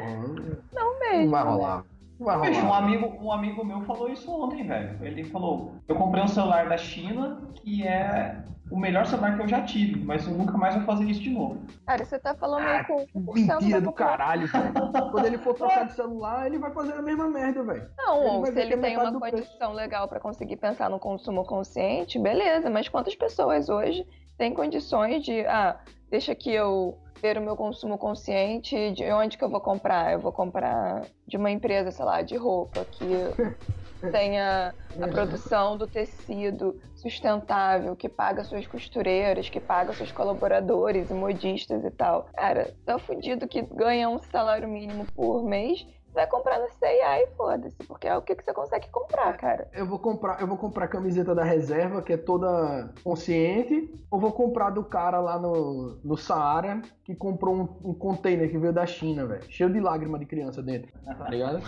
Não mesmo. Não vai né? rolar. Não Bicho, um amigo, um amigo meu falou isso ontem, velho. Ele falou: Eu comprei um celular da China que é o melhor celular que eu já tive, mas eu nunca mais vou fazer isso de novo. Cara, você tá falando Ah, aí com 1% Mentira do caralho, velho. Quando ele for trocar de celular, ele vai fazer a mesma merda, velho. Não, Ele se ele é tem uma condição legal pra conseguir pensar no consumo consciente, beleza, mas quantas pessoas hoje têm condições de, ah, deixa que eu ter o meu consumo consciente, de onde que eu vou comprar? Eu vou comprar de uma empresa, sei lá, de roupa que tenha a produção do tecido sustentável, que paga suas costureiras, que paga seus colaboradores e modistas e tal. Cara, tá fudido que ganha um salário mínimo por mês, vai comprar no C&A e foda-se, porque é o que, que você consegue comprar, cara. Eu vou comprar, eu vou comprar a camiseta da reserva, que é toda consciente, ou vou comprar do cara lá no, no Saara, que comprou um, um container que veio da China, velho. Cheio de lágrima de criança dentro. Tá ligado?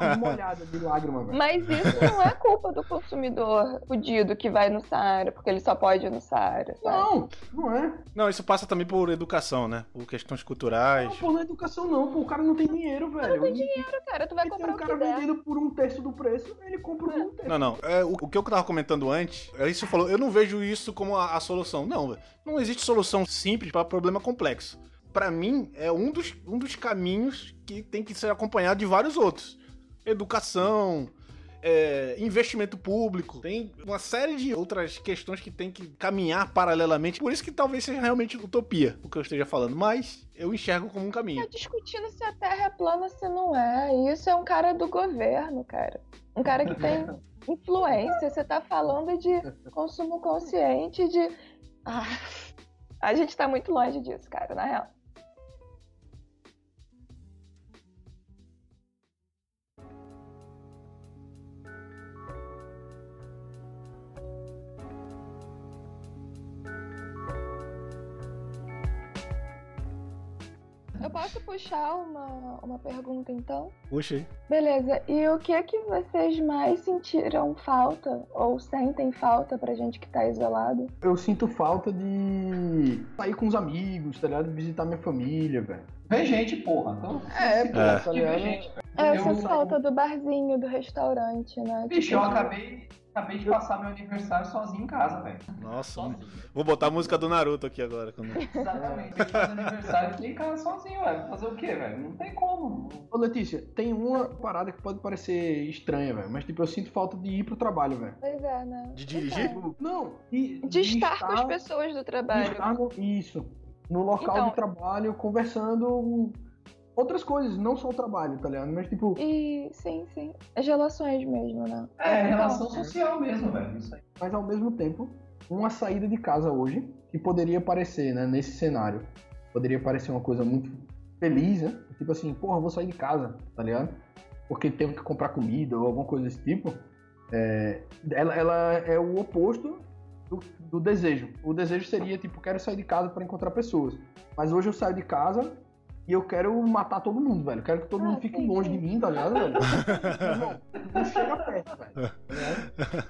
Uma molhada de lágrima, velho. Mas isso não é culpa do consumidor fudido que vai no Saara, porque ele só pode ir no Saara, sabe? Não, não é. Não, isso passa também por educação, né? Por questões culturais. Não, por educação não, pô. O cara não tem dinheiro, velho. Tem dinheiro, cara. Tu vai E tem comprar um o que cara der. vendendo por um terço do preço, ele compra por um terço. Não, não. É, o, o que eu tava comentando antes, é isso falou, eu não vejo isso como a, a solução. Não, velho. Não existe solução simples para problema complexo. Pra mim, é um dos, um dos caminhos que tem que ser acompanhado de vários outros. Educação, é, investimento público, tem uma série de outras questões que tem que caminhar paralelamente. Por isso que talvez seja realmente utopia o que eu esteja falando, mas eu enxergo como um caminho. Tá discutindo se a Terra é plana, se não é. E Isso é um cara do governo, cara. Um cara que tem influência. Você tá falando de consumo consciente, de. Ah, a gente tá muito longe disso, cara, na real. Posso puxar uma, uma pergunta então? Puxa aí. Beleza, e o que é que vocês mais sentiram falta ou sentem falta pra gente que tá isolado? Eu sinto falta de sair com os amigos, tá ligado? Visitar minha família, velho. Vê gente, porra. Então, É, pô, quiser tá ligado? gente. É, eu, Eu- sinto falta do barzinho, do restaurante, né? Bicho, Tipo, eu acabei, acabei de passar meu aniversário sozinho em casa, velho. Nossa, vou botar a música do Naruto aqui agora. Quando... Exatamente. Fazer aniversário aqui em casa sozinho, velho. Fazer o quê, velho? Não tem como. Ô Letícia, tem uma parada que pode parecer estranha, velho, mas tipo, eu sinto falta de ir pro trabalho, velho. Pois é, né? De dirigir? Tipo, não, de, De estar com as pessoas do de trabalho. estar no, isso, no local Então- de trabalho, conversando outras coisas, não só o trabalho, tá ligado? Mas tipo, E sim, sim. As relações mesmo, né? É, Então, relação social mesmo, velho. Isso aí. mas ao mesmo tempo, uma saída de casa hoje, que poderia parecer, né, nesse cenário, poderia parecer uma coisa muito feliz, né? Tipo assim, porra, vou sair de casa, tá ligado? Porque tenho que comprar comida ou alguma coisa desse tipo. É, ela, ela é o oposto do, do desejo. O desejo seria, tipo, quero sair de casa para encontrar pessoas. Mas hoje eu saio de casa e eu quero matar todo mundo, velho. Quero que todo mundo fique longe de mim, tá ligado, velho? Irmão, não chega perto, velho.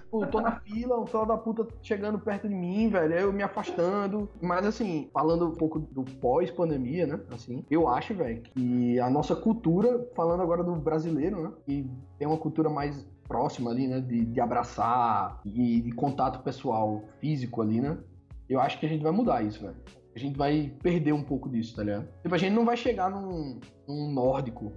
Pô, tô na fila, o filho da puta chegando perto de mim, velho. Eu me afastando. Mas assim, falando um pouco do pós-pandemia, né? Assim, eu acho, velho, que a nossa cultura, falando agora do brasileiro, né? Que tem uma cultura mais próxima ali, né? De, de abraçar e de contato pessoal físico ali, né? Eu acho que a gente vai mudar isso, velho. A gente vai perder um pouco disso, tá ligado? Tipo, a gente não vai chegar num, num nórdico,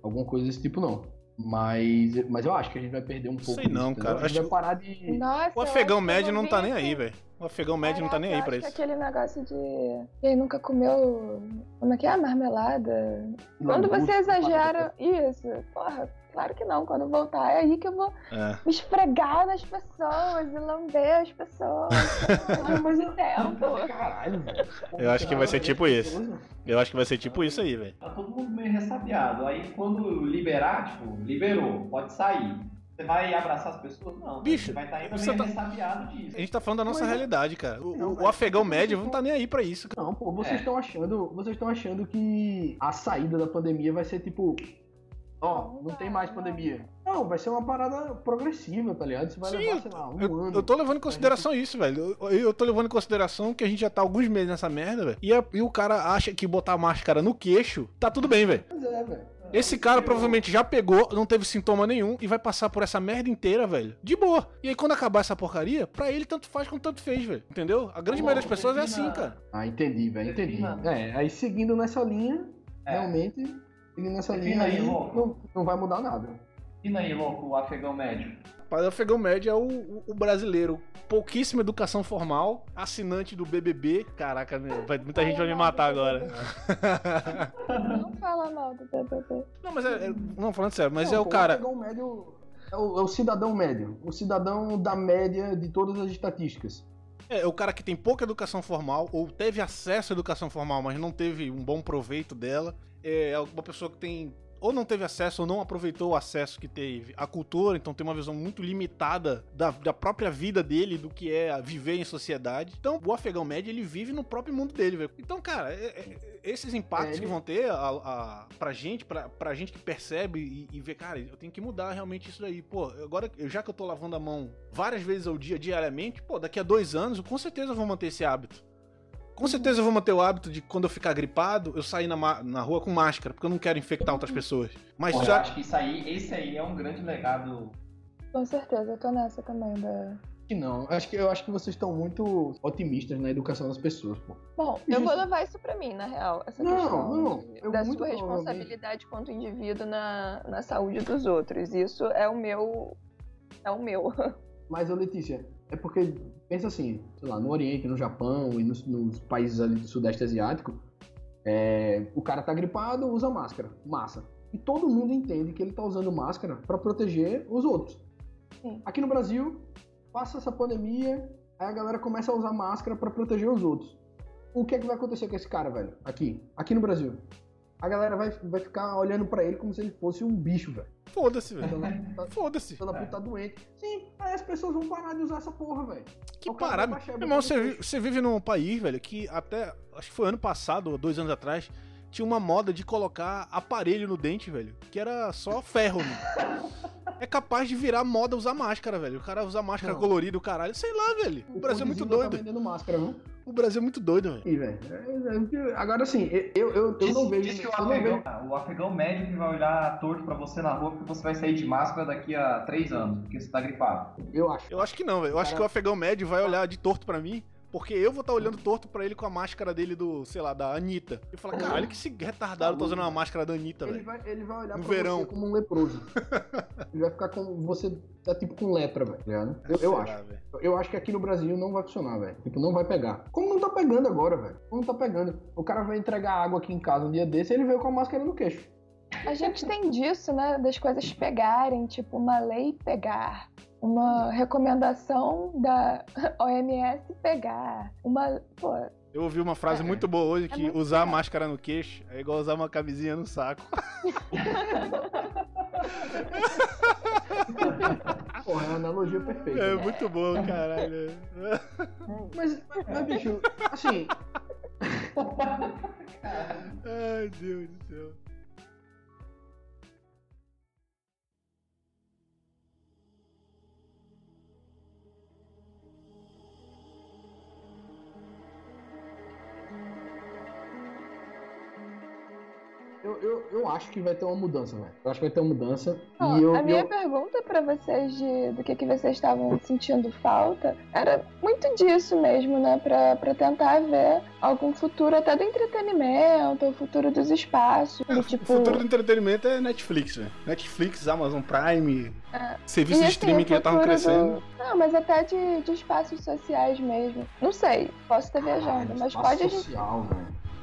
alguma coisa desse tipo, não. Mas, mas eu acho que a gente vai perder um pouco. Sei não, disso, cara. entendeu? A gente Acho vai parar de. Nossa, O afegão médio não tá nem aí, velho. O afegão médio não tá nem aí pra isso. que aquele negócio de quem nunca comeu. Como é que é? Marmelada. Quando você exagera. Isso, porra, claro que não. Quando voltar, é aí que eu vou É. me esfregar nas pessoas e lamber as pessoas. Por muito tempo. Caralho, velho. Eu acho que vai ser tipo isso. Eu acho que vai ser tipo isso aí, velho. Tá todo mundo meio ressabiado. Aí quando liberar, tipo, liberou, pode sair. Você vai abraçar as pessoas? Não. Bicho, você vai estar ainda meio tá- ressabiado disso. A gente tá falando da nossa Mas é- realidade, cara. O, Não, o- o velho, afegão médio não estão- tá nem aí pra isso, cara. Não, pô, vocês É. estão achando. Vocês estão achando que a saída da pandemia vai ser tipo. Ó, não tem mais pandemia. Não, vai ser uma parada progressiva, tá ligado? Você vai Sim, levar, sei lá, um Eu, ano. eu tô levando em consideração isso, velho. Eu, eu tô levando em consideração que a gente já tá alguns meses nessa merda, velho. E, a- e o cara acha que botar máscara no queixo tá tudo bem, velho. Mas é, velho. Esse cara provavelmente já pegou, não teve sintoma nenhum e vai passar por essa merda inteira, velho. De boa. E aí quando acabar essa porcaria, pra ele tanto faz quanto tanto fez, velho. Entendeu? A grande Pô, maioria das pessoas é assim, cara. Ah, entendi, velho, entendi. É, aí seguindo nessa linha, É. realmente, seguindo nessa linha aí, não, não vai mudar nada. E aí, louco, o afegão médio? O afegão médio é o, o- o brasileiro. Pouquíssima educação formal, assinante do BBB. Caraca, vai- muita gente vai me matar agora. Não fala mal do BBB. Não, mas é, é- Não, falando sério, mas Não, é o pô, cara. afegão médio é o, é o cidadão médio. O cidadão da média de todas as estatísticas. É, é o cara que tem pouca educação formal, ou teve acesso à educação formal, mas não teve um bom proveito dela. É uma pessoa que tem. Ou não teve acesso, ou não aproveitou o acesso que teve à cultura, então tem uma visão muito limitada da, da própria vida dele, do que é viver em sociedade. Então, o afegão médio, ele vive no próprio mundo dele, velho. Então, cara, é- é- esses impactos É, que vão ter a, a, pra gente, pra, pra gente que percebe e, e vê, cara, eu tenho que mudar realmente isso daí. Pô, agora, eu- já que eu tô lavando a mão várias vezes ao dia, diariamente, pô, daqui a dois anos, eu com certeza vou manter esse hábito. Com certeza eu vou manter o hábito de quando eu ficar gripado, eu sair na, na rua com máscara, porque eu não quero infectar outras pessoas. Mas Pô, eu já. acho que isso aí, esse aí é um grande legado. Com certeza, eu tô nessa também. Da... Que não, acho que, eu acho que vocês estão muito otimistas na educação das pessoas, pô. Bom, eu vou levar isso pra mim, na real. Essa Não, questão não, eu da muito sua responsabilidade quanto indivíduo na, na saúde dos outros. Isso é o meu. É o meu. Mas, ô Letícia, é porque, pensa assim, sei lá, no Oriente, no Japão e nos, nos países ali do Sudeste Asiático, é, o cara tá gripado, usa máscara, massa. E todo mundo entende que ele tá usando máscara pra proteger os outros. Sim. Aqui no Brasil, passa essa pandemia, aí a galera começa a usar máscara pra proteger os outros. O que é que vai acontecer com esse cara, velho? Aqui, aqui no Brasil. A galera vai, vai ficar olhando pra ele como se ele fosse um bicho, velho. Foda-se, velho. Tá- Foda-se. Toda puta tá doente. Sim, aí as pessoas vão parar de usar essa porra, velho. Que parada. Meu irmão, você, você vive num país, velho, que até. Acho que foi ano passado, ou dois anos atrás, tinha uma moda de colocar aparelho no dente, velho. Que era só ferro, né? É capaz de virar moda usar máscara, velho. O cara usa máscara Não. colorida, o caralho. Sei lá, velho. O, Brasil é muito Condzilla doido. Tá vendendo máscara, viu? O Brasil é muito doido, velho. Ih, velho. É, é, Agora sim, eu, eu, eu não vejo. Diz que o afegão, vejo- o afegão médio que vai olhar torto pra você na rua porque você vai sair de máscara daqui a três anos, porque você tá gripado. Eu acho. Eu acho que não, velho. Eu acho Cara- que o afegão médio vai olhar de torto pra mim. Porque eu vou estar olhando torto pra ele com a máscara dele do, sei lá, da Anitta. E falar, caralho, que esse retardado tá usando uma máscara da Anitta, Ele velho. vai, ele vai olhar No pra verão. você como um leproso. ele vai ficar como. Você tá tipo com lepra, velho. tá? Eu, eu acho. Eu acho que aqui no Brasil não vai funcionar, velho. Tipo, não vai pegar. Como não tá pegando agora, velho? Como não tá pegando? O cara vai entregar água aqui em casa um dia desse e ele veio com a máscara no queixo. A gente tem disso, né? Das coisas pegarem, tipo, uma lei pegar. Uma recomendação da OMS pegar. Uma. Pô, Eu ouvi uma frase É. muito boa hoje É que usar a legal. máscara no queixo é igual usar uma camisinha no saco. Porra, é uma analogia perfeita. É né? muito bom, caralho. Mas, mas, bicho, assim. Ai, Deus do céu. Eu, eu, eu acho que vai ter uma mudança, velho. Eu acho que vai ter uma mudança. E eu, a minha eu- pergunta pra vocês de, do que, que vocês estavam sentindo falta era muito disso mesmo, né? Pra, pra tentar ver algum futuro até do entretenimento, o futuro dos espaços. do O tipo, futuro do entretenimento é Netflix, velho. Netflix, Amazon Prime, É. serviços E, de assim, streaming o que já estavam crescendo. do- Não, mas até de, de espaços sociais mesmo. Não sei, posso estar viajando, mas pode a gente. social,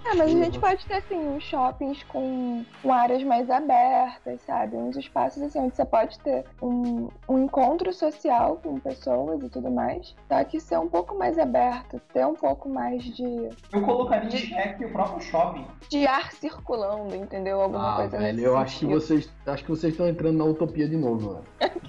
É, mas a gente Porra. pode ter, assim, uns shoppings com, com áreas mais abertas, sabe? Uns espaços, assim, onde você pode ter um, um encontro social com pessoas e tudo mais. Só que ser um pouco mais aberto, ter um pouco mais de, Eu colocaria em xeque o próprio shopping. de ar circulando, entendeu? Alguma Ah, coisa velho, eu acho que vocês. Acho que vocês estão entrando na utopia de novo, velho.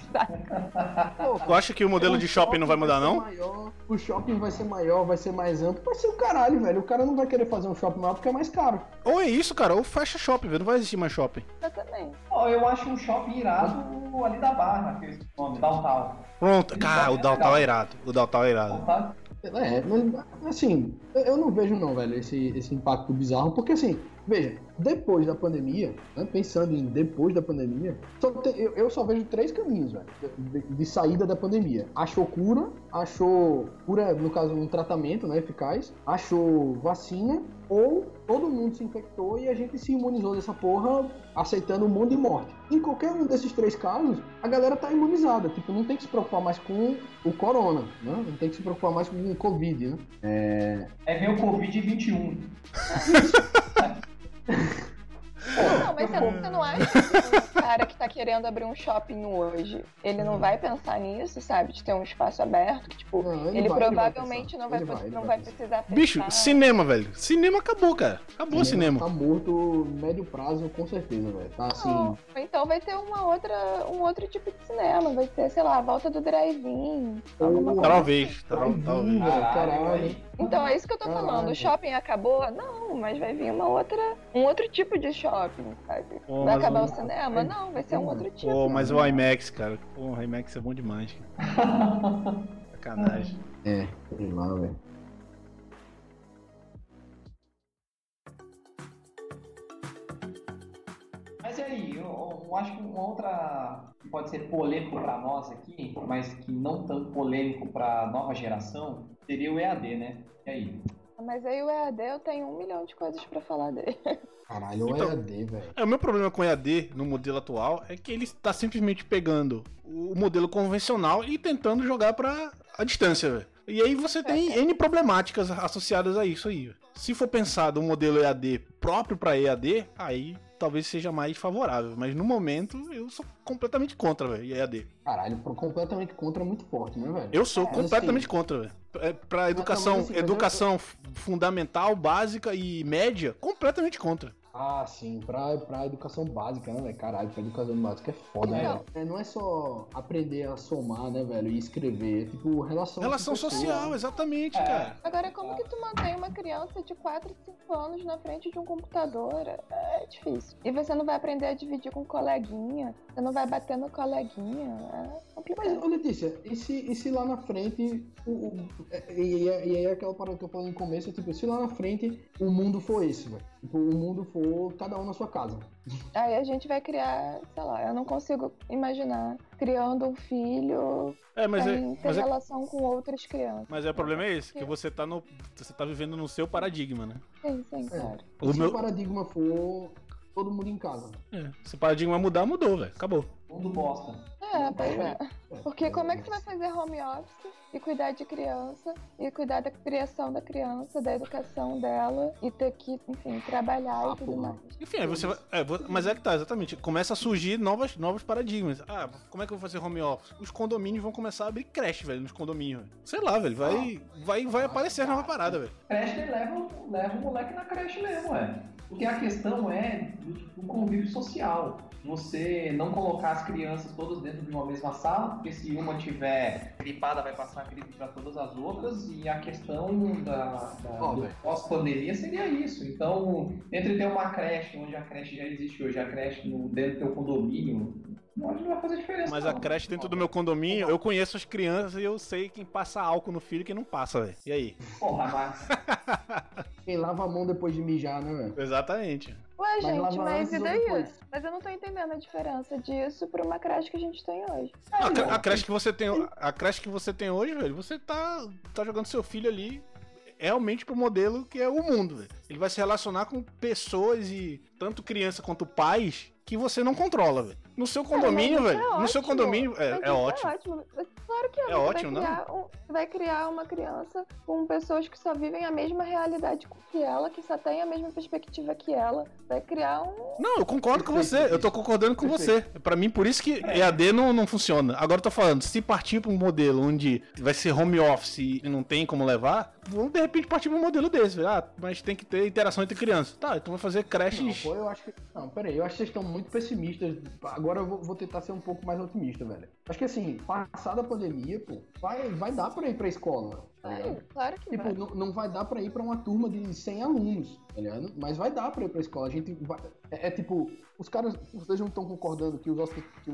Tu acha que o modelo de shopping não vai mudar, não? Maior, o shopping vai ser maior, vai ser mais amplo. Vai ser o caralho, velho. O cara não vai querer fazer um shopping maior porque é mais caro. Ou é isso, cara, ou fecha shopping, velho. Não vai existir mais shopping. Exatamente. Ó, eu acho um shopping irado ali da Barra, que é esse nome, Downtown. Pronto, cara, o Downtown é irado. O Downtown é irado. É, mas assim, eu- eu não vejo não, velho, esse, esse impacto bizarro, porque assim, veja, depois da pandemia, né, pensando em depois da pandemia, só eu, eu só vejo três caminhos, velho, de, de saída da pandemia. Achou cura, achou cura, no caso, um tratamento, né, eficaz, achou vacina, ou todo mundo se infectou e a gente se imunizou dessa porra, aceitando um mundo de morte. Em qualquer um desses três casos, a galera tá imunizada, tipo, não tem que se preocupar mais com o corona, né, não tem que se preocupar mais com o Covid, né. É... É ver o Covid-21. Não, mas você, você não acha que o cara que tá querendo abrir um shopping hoje, ele não vai pensar nisso, sabe? De ter um espaço aberto, que, tipo, ele ele, vai, ele vai provavelmente não vai, Ele vai, ele não vai vai precisar pensar. Bicho, cinema, velho. Cinema acabou, cara. Acabou o cinema. Tá morto médio prazo, com certeza, velho. Tá assim. Não, então vai ter uma outra, um outro tipo de cinema, vai ter, sei lá, a volta do drive-in, coisa Talvez, tal- talvez. Caralho. Então é isso que eu tô falando. O shopping acabou? Não, mas vai vir uma outra, um outro tipo de shopping, sabe? Pô, vai acabar o- o cinema? Não, vai ser um outro tipo. Pô, mas o IMAX, cara. Pô, o IMAX é bom demais. cara. Sacanagem. É, sei lá, velho. Mas e aí, eu, eu acho que uma outra que pode ser polêmico para nós aqui, mas que não tão polêmico para nova geração, seria o EAD, né? E aí? Mas aí o EAD eu tenho um milhão de coisas pra falar dele. Caralho, o Então- EAD, velho. É, o meu problema com o EAD no modelo atual é que ele está simplesmente pegando o modelo convencional e tentando jogar pra a distância, velho. E aí você tem N problemáticas associadas a isso aí. velho. Se for pensado um modelo EAD próprio pra EAD, aí talvez seja mais favorável. Mas no momento eu sou completamente contra, velho, EAD. Caralho, completamente contra é muito forte, né, velho? Eu sou Mas, completamente assim, contra, velho. É, pra educação, assim, educação fundamental, básica e média, completamente contra. Ah, sim, pra, pra educação básica, né, velho? Caralho, pra educação básica é foda, Então. né? É, não é só aprender a somar, né, velho? E escrever. É tipo relação. Relação social, né? exatamente, É. cara. Agora, como que tu mantém uma criança de 4, 5 anos na frente de um computador? É difícil. E você não vai aprender a dividir com coleguinha, você não vai bater no coleguinha, é complicado. Mas, ô Letícia, e se, e se lá na frente. O, o- é- e, e, e aí aquela parada que eu falei no começo, é tipo, se lá na frente o mundo for esse, velho. Tipo, o mundo for cada um na sua casa. Aí a gente vai criar, sei lá, eu não consigo imaginar criando um filho É, mas é- sem ter mas é- relação com outras crianças. Mas é, o problema é esse, que você tá no. Você tá vivendo no seu paradigma, né? Sim, sim, claro. O se meu- o paradigma for todo mundo em casa. É, se o paradigma mudar, mudou, velho. Acabou. Mundo bosta. É, pois é. Porque como é que você vai fazer home office e cuidar de criança, e cuidar da criação da criança, da educação dela, e ter que, enfim, trabalhar e tudo mais. Enfim, aí você vai. é, mas é que tá, exatamente. Começa a surgir novas, novos paradigmas. Ah, como é que eu vou fazer home office? Os condomínios vão começar a abrir creche, velho, nos condomínios. velho. Sei lá, velho. Vai, vai, vai aparecer nova parada, velho. Creche leva, o- leva o moleque na creche mesmo, é. Porque a questão é do, do convívio social. Você não colocar as crianças todas dentro de uma mesma sala, porque se uma tiver gripada, vai passar a gripe para todas as outras, e a questão da, da pós-pandemia seria isso. Então, entre ter uma creche, onde a creche já existe hoje, a creche no, dentro do teu condomínio, Não vai fazer diferença. Mas a creche dentro do meu condomínio, eu conheço as crianças e eu sei quem passa álcool no filho e quem não passa, velho. E aí? Porra, mas. Quem lava a mão depois de mijar, né, velho? Exatamente. Ué, Mas gente, mas e daí? Mas eu não tô entendendo a diferença disso pra uma creche que a gente tem hoje. A, a creche que você tem, a creche que você tem hoje, velho, você tá, tá jogando seu filho ali realmente pro modelo que é o mundo, velho. Ele vai se relacionar com pessoas e tanto criança quanto pais que você não controla, velho. No seu condomínio, mas velho. é no seu ótimo. condomínimo, é, é isso ótimo. ótimo. Claro que é. É ótimo, vai criar, um, você vai criar uma criança com pessoas que só vivem a mesma realidade que ela, que só tem a mesma perspectiva que ela. Vai criar um. Não, eu concordo com você. Eu tô concordando com você. Pra mim, por isso que EAD não, não funciona. Agora eu tô falando, se partir pra um modelo onde vai ser home office e não tem como levar, vamos de repente partir pra um modelo desse, velho. Ah, mas tem que ter interação entre crianças. Tá, então vai fazer Não, creches. pô, eu acho que. Não, peraí, eu acho que vocês estão muito pessimistas. Agora eu vou, tentar ser um pouco mais otimista, velho. Acho que assim, passada a pandemia, pô, vai, vai dar pra ir pra escola. Tá ligado? claro que Tipo, vai. não, não vai dar pra ir pra uma turma de 100 alunos, tá ligado? Mas vai dar pra ir pra escola. A gente vai. É, é tipo, os caras. Vocês não estão concordando que os, que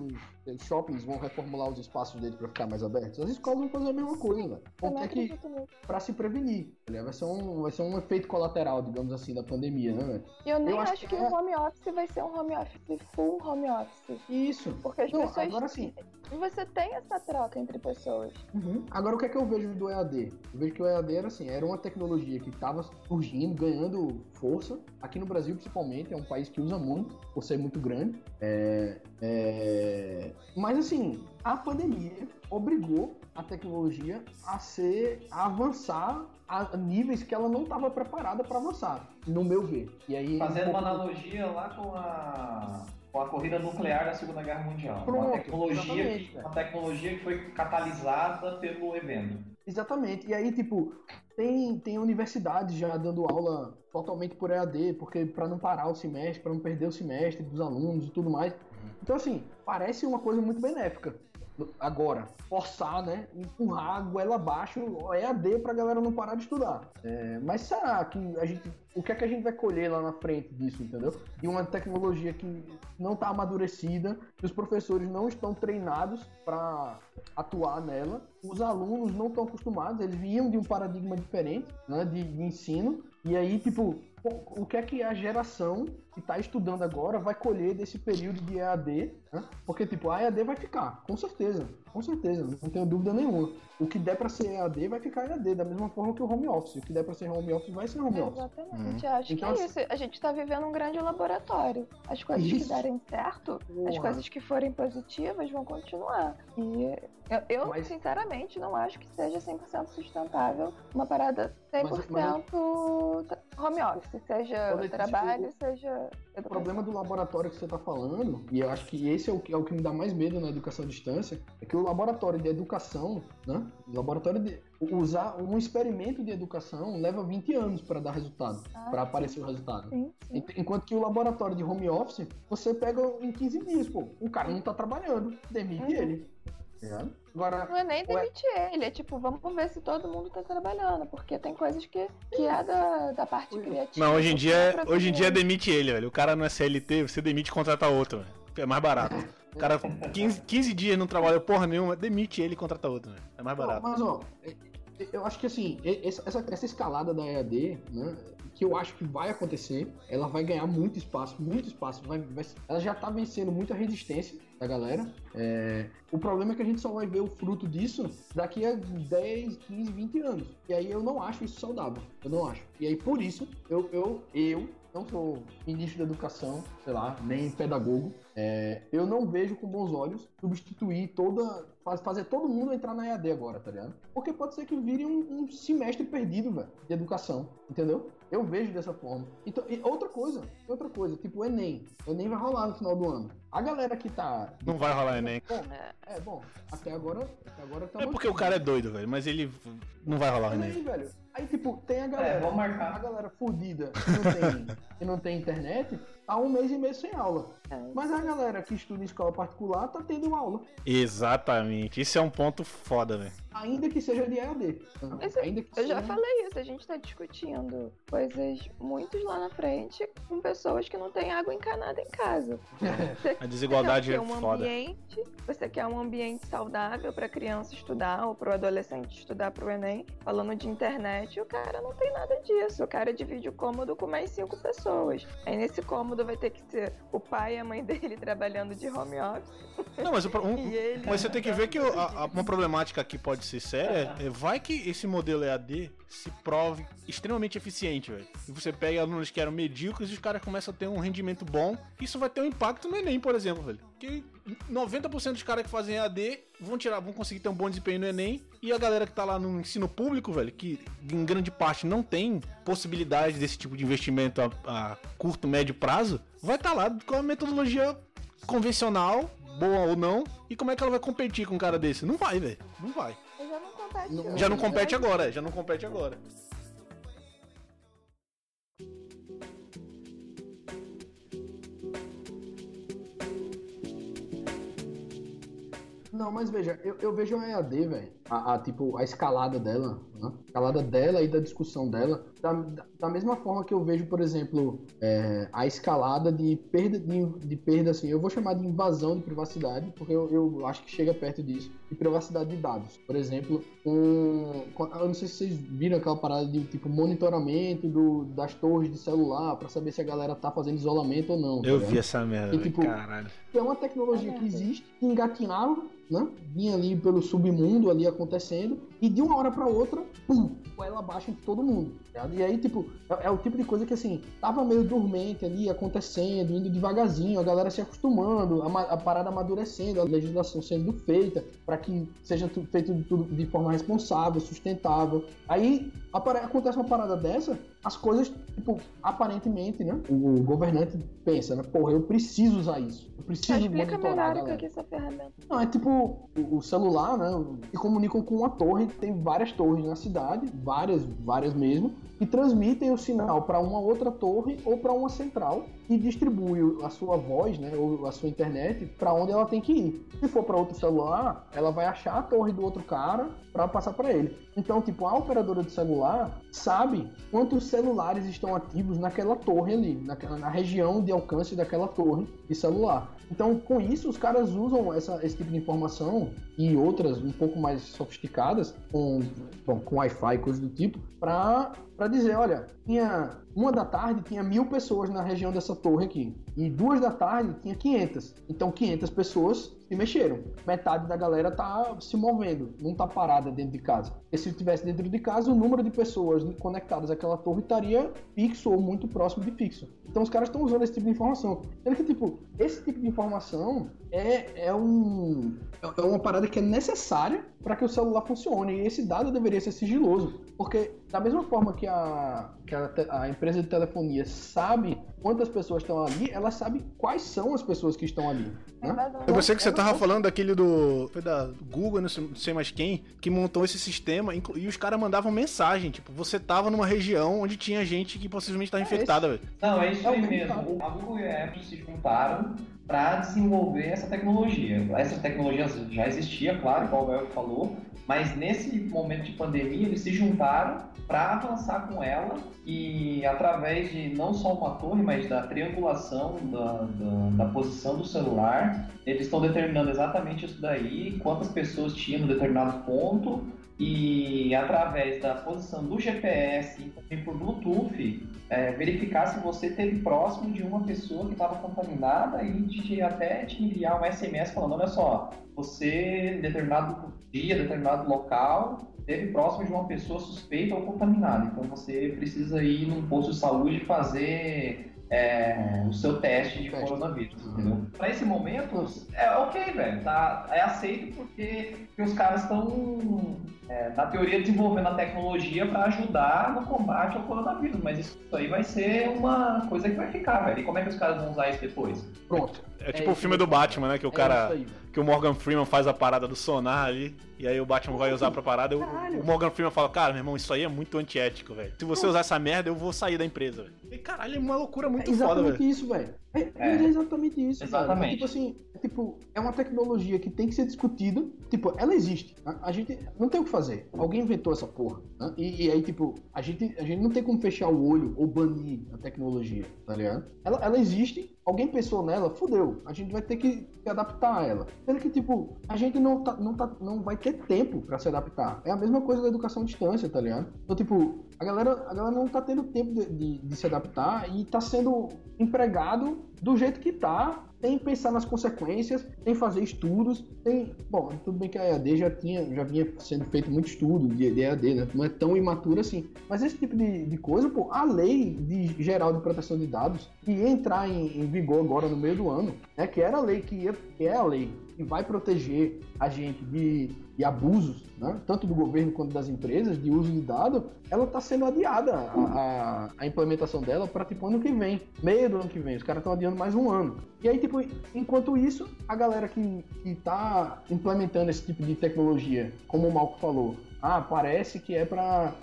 os shoppings vão reformular os espaços deles pra ficar mais abertos? As escolas vão fazer a mesma coisa, velho. Vão ter que. Pra se prevenir, tá ligado? Vai ser, um, vai ser um efeito colateral, digamos assim, da pandemia, né, velho? Eu nem Eu acho acho, que é- o home office vai ser um home office full home office. Isso. Porque as Não, pessoas. agora sim. Você tem essa troca entre pessoas. Uhum. Agora, o que é que eu vejo do EAD? Eu vejo que o EAD era assim, era uma tecnologia que estava surgindo, ganhando força. Aqui no Brasil, principalmente, é um país que usa muito, por ser muito grande. É, é, Mas assim, a pandemia obrigou a tecnologia a ser, a avançar a níveis que ela não estava preparada para avançar, no meu ver. E aí, Fazendo um uma pouco- analogia lá com a, com a corrida nuclear da Segunda Guerra Mundial. Pronto, uma, tecnologia que, uma tecnologia que foi catalisada pelo evento. Exatamente. E aí, tipo, tem, tem universidades já dando aula totalmente por EAD, porque para não parar o semestre, para não perder o semestre dos alunos e tudo mais. Então, assim, parece uma coisa muito benéfica. Agora, forçar, né? Empurrar a goela abaixo o EAD pra galera não parar de estudar. É, mas será que a gente. O que é que a gente vai colher lá na frente disso, entendeu? De uma tecnologia que não está amadurecida, que os professores não estão treinados para atuar nela, os alunos não estão acostumados, eles vinham de um paradigma diferente, né, de, de ensino, e aí, tipo, o que é que a geração que está estudando agora vai colher desse período de EAD, né? Porque, tipo, a EAD vai ficar, com certeza, com certeza, não tenho dúvida nenhuma. O que der para ser EAD vai ficar EAD, da mesma forma que o home office. O que der para ser home office vai ser home office. Exatamente, eu acho Então, que é isso. A gente tá vivendo um grande laboratório. As coisas que Isso. derem certo, as Porra. coisas que forem positivas vão continuar. E eu, eu, Mas- sinceramente, não acho que seja 100% sustentável uma parada 100% Mas- home office, seja trabalho, o- seja O problema do laboratório que você está falando, e eu acho que esse é o que, é o que me dá mais medo na educação à distância, é que o laboratório de educação, né? O laboratório de. Usar um experimento de educação leva 20 anos para dar resultado, Ah, para aparecer o resultado. Sim, sim. Enquanto que o laboratório de home office, você pega em 15 dias, pô. O cara não tá trabalhando, demite Uhum. ele. Ligado? Agora, Não é nem Ué. demitir ele, é tipo, vamos ver se todo mundo tá trabalhando, porque tem coisas que, que é da, da parte criativa. Não, hoje em dia, é hoje em dia demite ele, velho. O cara não é CLT, você demite e contrata outro, velho. É mais barato. O cara 15, 15 dias não trabalha porra nenhuma, demite ele e contrata outro, velho. É mais Não, barato. mas ó, é- é- eu acho que assim, essa, essa- essa escalada da EAD, né, que eu acho que vai acontecer, ela vai ganhar muito espaço, muito espaço. vai- vai- ela já tá vencendo muita resistência da galera. É, o problema é que a gente só vai ver o fruto disso daqui a 10, 15, 20 anos. E aí eu não acho isso saudável. Eu não acho. E aí por isso, eu, eu, eu não sou ministro da educação, sei lá, nem pedagogo. É, eu não vejo com bons olhos substituir toda. faz- fazer todo mundo entrar na EAD agora, tá ligado? Porque pode ser que vire um, um semestre perdido, velho, de educação, entendeu? Eu vejo dessa forma. Então, e outra coisa, outra coisa, tipo o Enem. O Enem vai rolar no final do ano. A galera que tá. Não vai rolar Enem. Bom, é, bom, até agora. Até agora tá É porque o cara é doido, velho. Mas ele não vai rolar aí, Enem. velho, Aí, tipo, tem a galera. É, vamos marcar. A galera fodida que não tem, que não tem internet, há um mês e meio sem aula. Mas a galera que estuda em escola particular tá tendo aula. Exatamente. Isso é um ponto foda, velho. Ainda que seja de EAD. Mas Ainda que eu já seja- falei isso, a gente tá discutindo coisas muito lá na frente com pessoas que não têm água encanada em casa. Você A desigualdade quer é um foda. ambiente, você quer um ambiente saudável pra criança estudar ou pro adolescente estudar pro Enem, falando de internet, e o cara não tem nada disso. O cara divide o cômodo com mais cinco pessoas. Aí nesse cômodo vai ter que ser o pai e a mãe dele trabalhando de home office. Não, mas, o um- ele- mas você tem que ver que a- a- uma problemática aqui pode ser séria. é, vai que esse modelo EAD se prove extremamente eficiente, velho. E você pega alunos que eram medíocres e os caras começam a ter um rendimento bom. Isso vai ter um impacto no Enem, por exemplo, velho. Porque 90% dos caras que fazem EAD vão tirar, vão conseguir ter um bom desempenho no Enem. E a galera que tá lá no ensino público, velho, que em grande parte não tem possibilidade desse tipo de investimento a, a curto, médio prazo, vai estar lá com a metodologia convencional, boa ou não, e como é que ela vai competir com um cara desse? Não vai, velho. Não vai. Mas já não compete. Já não compete agora, já não compete agora. Não, mas veja, eu, eu vejo a EAD, velho, a, a, tipo, a escalada dela, né? a escalada dela e da discussão dela, da, da, mesma forma que eu vejo, por exemplo, é, a escalada de perda, de, de perda, assim, eu vou chamar de invasão de privacidade, porque eu, eu acho que chega perto disso, de privacidade de dados. Por exemplo, um, eu não sei se vocês viram aquela parada de, tipo, monitoramento do, das torres de celular, pra saber se a galera tá fazendo isolamento ou não. tá Eu ligado? vi essa merda, E, tipo, Caralho. é uma tecnologia que existe, que engatinhava, né? Vinha ali pelo submundo ali acontecendo, e de uma hora pra outra, pum, ela baixa em todo mundo. tá? E aí, tipo, é, é o tipo de coisa que assim, tava meio dormente ali, acontecendo, indo devagarzinho, a galera se acostumando, a, a parada amadurecendo, a legislação sendo feita para que seja feito de, tudo de forma responsável, sustentável. Aí acontece uma parada dessa, as coisas, tipo, aparentemente, né? O, governante pensa, né? Porra, eu preciso usar isso. Eu preciso Explica monitorar a melhor o galera. que é essa ferramenta. Não, é tipo o, o celular, né? Se comunicam com uma torre, tem várias torres na cidade, várias, várias mesmo, e transmitem o sinal para uma outra torre ou para uma central e distribui a sua voz, né, ou a sua internet para onde ela tem que ir. Se for para outro celular, ela vai achar a torre do outro cara para passar para ele. Então, tipo, a operadora de celular sabe quantos celulares estão ativos naquela torre ali, naquela, na região de alcance daquela torre de celular. Então, com isso, os caras usam essa- esse tipo de informação e outras um pouco mais sofisticadas, com, bom, com Wi-Fi e coisas do tipo, para dizer, olha, tinha uma da tarde tinha mil pessoas na região dessa torre aqui e duas da tarde tinha 500. Então, 500 pessoas se mexeram. Metade da galera tá se movendo, não tá parada dentro de casa. Porque se estivesse dentro de casa, o número de pessoas conectadas àquela torre estaria fixo ou muito próximo de fixo. Então os caras estão usando esse tipo de informação. Sendo que, tipo, esse tipo de informação é, é, um, é uma parada que é necessária para que o celular funcione. E esse dado deveria ser sigiloso. Porque, da mesma forma que a, que a, a empresa de telefonia sabe quantas pessoas estão ali, ela sabe quais são as pessoas que estão ali. Né? Eu pensei que você tava falando daquele do. Foi da Google, não sei, não sei mais quem, que montou esse sistema e os caras mandavam mensagem. Tipo, você tava numa região onde tinha gente que possivelmente tava infectada, velho. Não, é isso aí mesmo. A Google e a Apple se juntaram para desenvolver essa tecnologia. Essa tecnologia já existia, claro, igual o Elvio falou, mas nesse momento de pandemia eles se juntaram para avançar com ela e através de não só uma torre, mas da triangulação da, da, da posição do celular, eles estão determinando exatamente isso daí, quantas pessoas tinham no determinado ponto e através da posição do GPS e por Bluetooth é, verificar se você esteve próximo de uma pessoa que estava contaminada e de até te enviar um SMS falando, olha só, você em determinado dia, determinado local, esteve próximo de uma pessoa suspeita ou contaminada. Então você precisa ir num posto de saúde fazer é, o seu teste de coronavírus, entendeu? Para esse momento, é ok, velho, tá? É aceito porque, porque os caras estão é, na teoria, desenvolvendo a tecnologia para ajudar no combate ao coronavírus, mas isso aí vai ser uma coisa que vai ficar, velho. E como é que os caras vão usar isso depois? Pronto. É tipo o filme do Batman, né? Que o cara. que o Morgan Freeman faz a parada do sonar ali. E aí o Batman vai usar pra parada. O, o Morgan Freeman fala, cara, meu irmão, isso aí é muito antiético, velho. Se você usar essa merda, eu vou sair da empresa, velho. E caralho, é uma loucura muito é foda, exatamente velho. isso, velho. É, é exatamente isso. Exatamente. Cara. É tipo assim, é, tipo, é uma tecnologia que tem que ser discutida. Tipo, ela existe. né? A gente não tem o que fazer. Alguém inventou essa porra. né? E, e aí, tipo, a gente, a gente não tem como fechar o olho ou banir a tecnologia, tá ligado? Ela, ela existe, alguém pensou nela, fudeu. A gente vai ter que se adaptar a ela. Sendo que, tipo, a gente não, tá, não, tá, não vai ter tempo pra se adaptar. É a mesma coisa da educação à distância, tá ligado? Então, tipo, a galera, a galera não tá tendo tempo de, de, de se adaptar e tá sendo empregado do jeito que tá, sem pensar nas consequências, sem fazer estudos, sem... Bom, tudo bem que a EAD já tinha, já vinha sendo feito muito estudo de, EAD, né? Não é tão imaturo assim. Mas esse tipo de, de coisa, pô, a lei de geral de proteção de dados, que ia entrar em, em vigor agora no meio do ano, né? Que era a lei que ia, que é a lei que vai proteger a gente de, de abusos, né? tanto do governo quanto das empresas, de uso de dado, ela está sendo adiada a, a, a implementação dela para tipo ano que vem, meio do ano que vem. Os caras estão adiando mais um ano. E aí, tipo, enquanto isso, a galera que, que tá implementando esse tipo de tecnologia, como o Malco falou, ah, parece que é para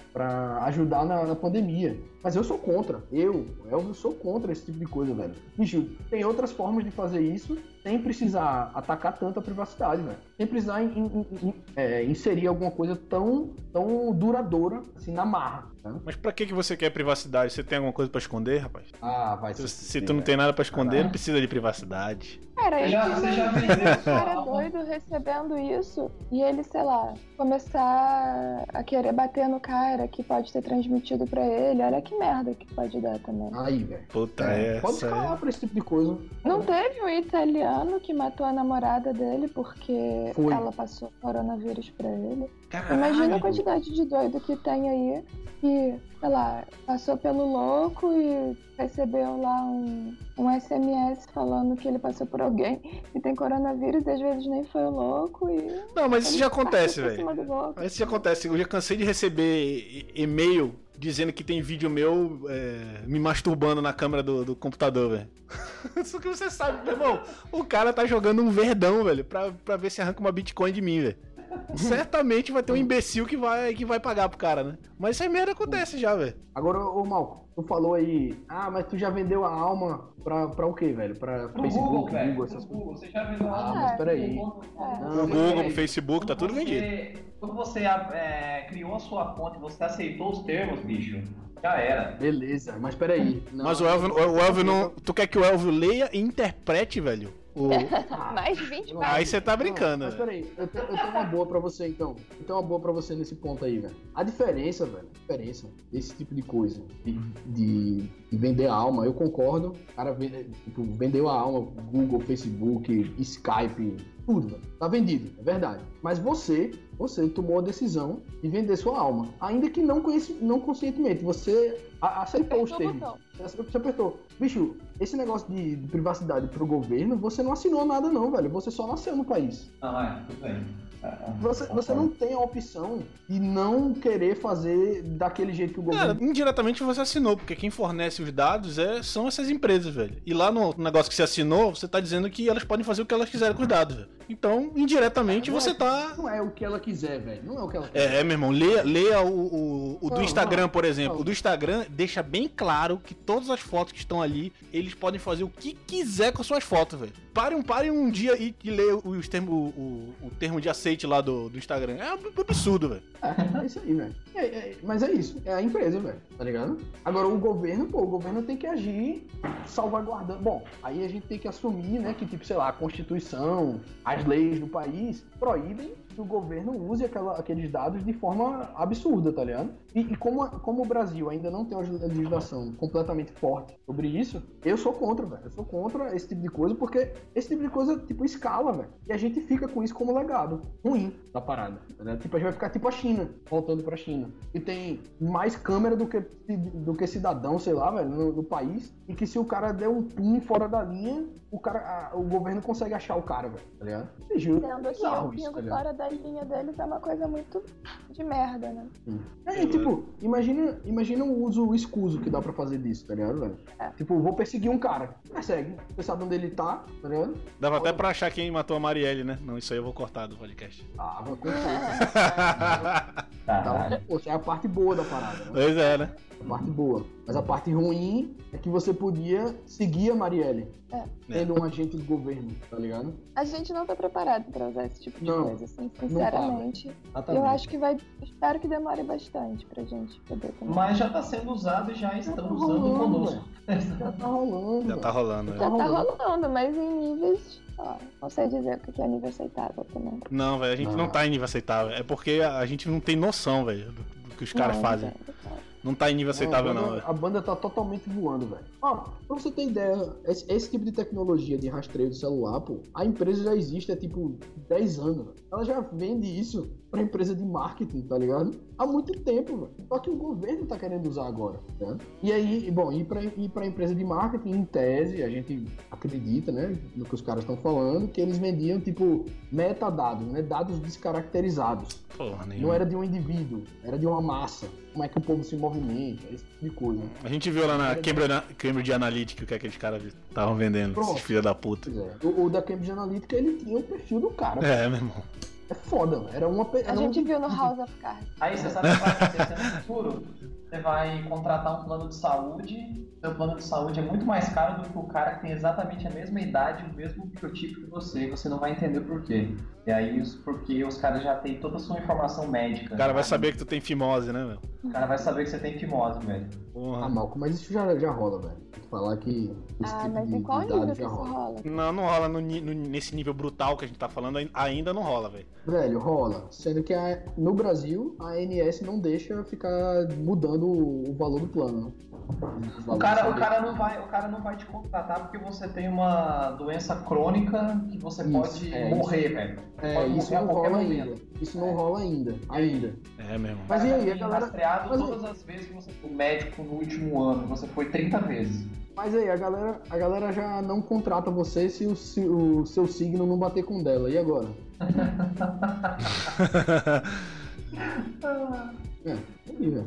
ajudar na, na, pandemia. Mas eu sou contra. Eu, eu sou contra esse tipo de coisa, velho. Bicho, tem outras formas de fazer isso sem precisar atacar tanto a privacidade, velho. Sem precisar in, in, in, é, inserir alguma coisa tão, tão duradoura, assim, na marra. Né? Mas pra que, que você quer privacidade? Você tem alguma coisa pra esconder, rapaz? Ah, vai Se, se tu não tem nada pra esconder, não precisa de privacidade. Cara, Você já- você já um cara doido recebendo isso e ele, sei lá, começar a querer bater no cara que pode ter transmitido pra ele. Olha que merda que pode dar também. Aí, velho. Puta, É, é. pode essa escalar é. pra esse tipo de coisa. Não teve um italiano que matou a namorada dele porque Foi. ela passou coronavírus pra ele. Caralho. Imagina a quantidade de doido que tem aí que, sei lá, passou pelo louco e recebeu lá um, um SMS falando que ele passou por alguém e tem coronavírus e às vezes nem foi o louco e. Não, mas isso já acontece, velho. Isso já acontece. Eu já cansei de receber e-mail dizendo que tem vídeo meu é, me masturbando na câmera do, do computador, velho. Só que você sabe, meu irmão, o cara tá jogando um verdão, velho, pra, pra ver se arranca uma Bitcoin de mim, velho. Certamente vai ter um imbecil que vai, que vai pagar pro cara, né? Mas essa merda acontece já, velho. Agora, ô Malco, tu falou aí, ah, mas tu já vendeu a alma pra, pra o quê, velho? Pra Pro Facebook, Google, velho. Google, Pro essas coisas. Google. Você já vendeu Ah, alma? mas peraí. Quando- É. quando O você- Google, o Facebook, tá tudo vendido. você- Quando você é, criou a sua conta e você aceitou os termos, bicho, já era. Beleza, mas peraí. Não, Mas o Elvio, o Elvio não. Tu quer que o Elvio leia e interprete, velho? O... Mais de 20 Não, páginas. Aí você tá brincando, Mas velho. peraí, eu, te- eu tenho uma boa pra você então. Eu tenho uma boa pra você nesse ponto aí, velho. A diferença, velho, a diferença desse tipo de coisa, de, de- de vender a alma, eu concordo. O cara vende- tipo, vendeu a alma, Google, Facebook, Skype, tudo, velho. Tá vendido, é verdade. Mas você, você tomou a decisão de vender sua alma. Ainda que não, conheci, não conscientemente. Você aceitou os Apertou o termos. Você apertou. Bicho, esse negócio de, de privacidade pro governo, você não assinou nada não, velho. Você só nasceu no país. Não, é, tudo bem. É, é, Você, você não tem a opção de não querer fazer daquele jeito que o Cara, governo. indiretamente você assinou, porque quem fornece os dados é, são essas empresas, velho. E lá no negócio que você assinou, você tá dizendo que elas podem fazer o que elas quiserem com os dados, velho. Então, indiretamente, Não é- você tá. Não é o que ela quiser, velho. Não é o que ela quiser. É, é, meu irmão, leia, leia o, o, o do Não, Instagram, não, por exemplo. não. O do Instagram deixa bem claro que todas as fotos que estão ali, eles podem fazer o que quiser com as suas fotos, velho. Pare, um- pare um dia e, e leia os termo, o, o, o termo de aceite lá do, do Instagram. É um absurdo, velho. É, é isso aí, velho. É, é, mas é isso. É a empresa, velho. Tá ligado? Agora, o governo, pô, o governo tem que agir salvaguardando. Bom, aí a gente tem que assumir, né, que, tipo, sei lá, a Constituição, as leis do país proíbem que o governo use aquela- aqueles dados de forma absurda, tá ligado? E, e como, como o Brasil ainda não tem uma legislação completamente forte sobre isso, eu sou contra, velho. Eu sou contra esse tipo de coisa, porque esse tipo de coisa, tipo, escala, velho. E a gente fica com isso como legado ruim da parada. ligado? Tipo, a gente vai ficar tipo a China, voltando pra China. E tem mais câmera do que, do que cidadão, sei lá, velho, no, no país. E que se o cara der um pum fora da linha, o, cara, a- o governo consegue achar o cara, velho. Tá ligado? Bicho, Sendo que o isso, pingo tá ligado? fora da linha deles é uma coisa muito de merda, né? É, tipo, imagina, imagina o uso escuso que dá pra fazer disso, tá ligado, velho? Tipo, vou perseguir um cara. Persegue. Você sabe onde ele tá, tá ligado? Dava até pra achar quem matou a Marielle, né? Não, isso aí eu vou cortar do podcast. Ah, vai Tá, poxa, é a parte boa da parada, né? Pois é, né? Parte boa. Mas a parte ruim é que você podia seguir a Marielle. É. Tendo um agente do governo, tá ligado? A gente não tá preparado pra usar esse tipo de Não, coisa, assim, não tá, sinceramente. Exatamente. eu acho que vai. Espero que demore bastante pra gente poder ter. Mas já tá sendo usado e já estão usando rolando, conosco. Já tá rolando. Já tá rolando, né? Já tá rolando, mas em níveis. Ó, não sei dizer o que é nível aceitável também. Não, velho, a gente não. Não. tá em nível aceitável. É porque a gente não tem noção, velho, do, do que os caras Não, fazem. Não tá em nível aceitável, a não, banda, velho. a banda tá totalmente voando, velho. Ó, pra você ter ideia, esse, esse tipo de tecnologia de rastreio de celular, pô, a empresa já existe há tipo 10 anos. velho. Ela já vende isso pra empresa de marketing, tá ligado? Há muito tempo, velho. Só que o governo tá querendo usar agora, né? E aí, bom, ir pra, ir pra empresa de marketing, em tese, a gente acredita, né, no que os caras estão falando, que eles vendiam, tipo, metadados, né? Dados descaracterizados. Porra, Não era de um indivíduo, era de uma massa. Como é que o povo se movimenta, esse tipo de coisa. A gente viu lá na Cambridge, Cambridge Analytica o que aqueles caras estavam vendendo, filha da puta. É. O, o da Cambridge Analytica, ele tinha o perfil do cara. É, meu irmão. É foda, mano. Era uma... pe- A Era gente um... viu no House of Cards. Aí você sabe o que vai acontecer no futuro? Você vai contratar um plano de saúde, seu plano de saúde é muito mais caro do que o cara que tem exatamente a mesma idade, o mesmo biotipo que você, e você não vai entender por quê. E aí, isso porque os caras já têm toda a sua informação médica. O cara vai saber que tu tem fimose, né, meu? O cara vai saber que você tem fimose, velho. Ah, Malco, mas isso já, já rola, velho. Tem que falar que esse Ah, tipo mas de, em qual nível já isso rola. rola? Não, não rola no no- nesse nível brutal que a gente tá falando, ai- ainda não rola, velho. Velho, rola. Sendo que a- no Brasil, a ANS não deixa ficar mudando o, o valor do plano. né? O cara, o, cara não vai, o cara não vai te contratar porque você tem uma doença crônica que você Isso, pode é, morrer, isso. velho. É, Pode isso não rola momento. ainda. Isso não rola ainda. Ainda. É mesmo. Mas e aí, a galera. rastreado Mas, todas as vezes que você foi médico no último ano. Você foi 30 vezes. mas aí, a galera, a galera já não contrata você se o, se o seu signo não bater com o dela. E agora? É, aí,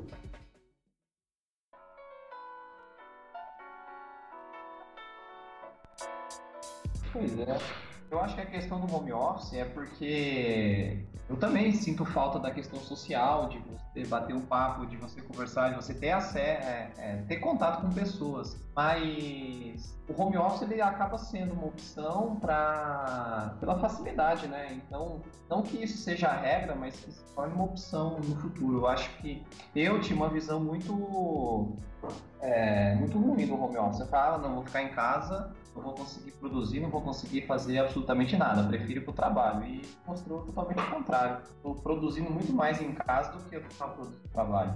é. Eu acho que a questão do home office é porque eu também sinto falta da questão social, de você bater um papo, de você conversar, de você ter acesso, é, é, ter contato com pessoas. Mas o home office ele acaba sendo uma opção para pela facilidade, né? Então, não que isso seja a regra, mas que se torne uma opção no futuro. Eu acho que eu tinha uma visão muito é, muito ruim do home office. Você fala, ah, não, vou ficar em casa, não vou conseguir produzir, não vou conseguir fazer absolutamente nada, prefiro ir pro trabalho. E mostrou totalmente o contrário. Estou produzindo muito mais em casa do que eu no trabalho.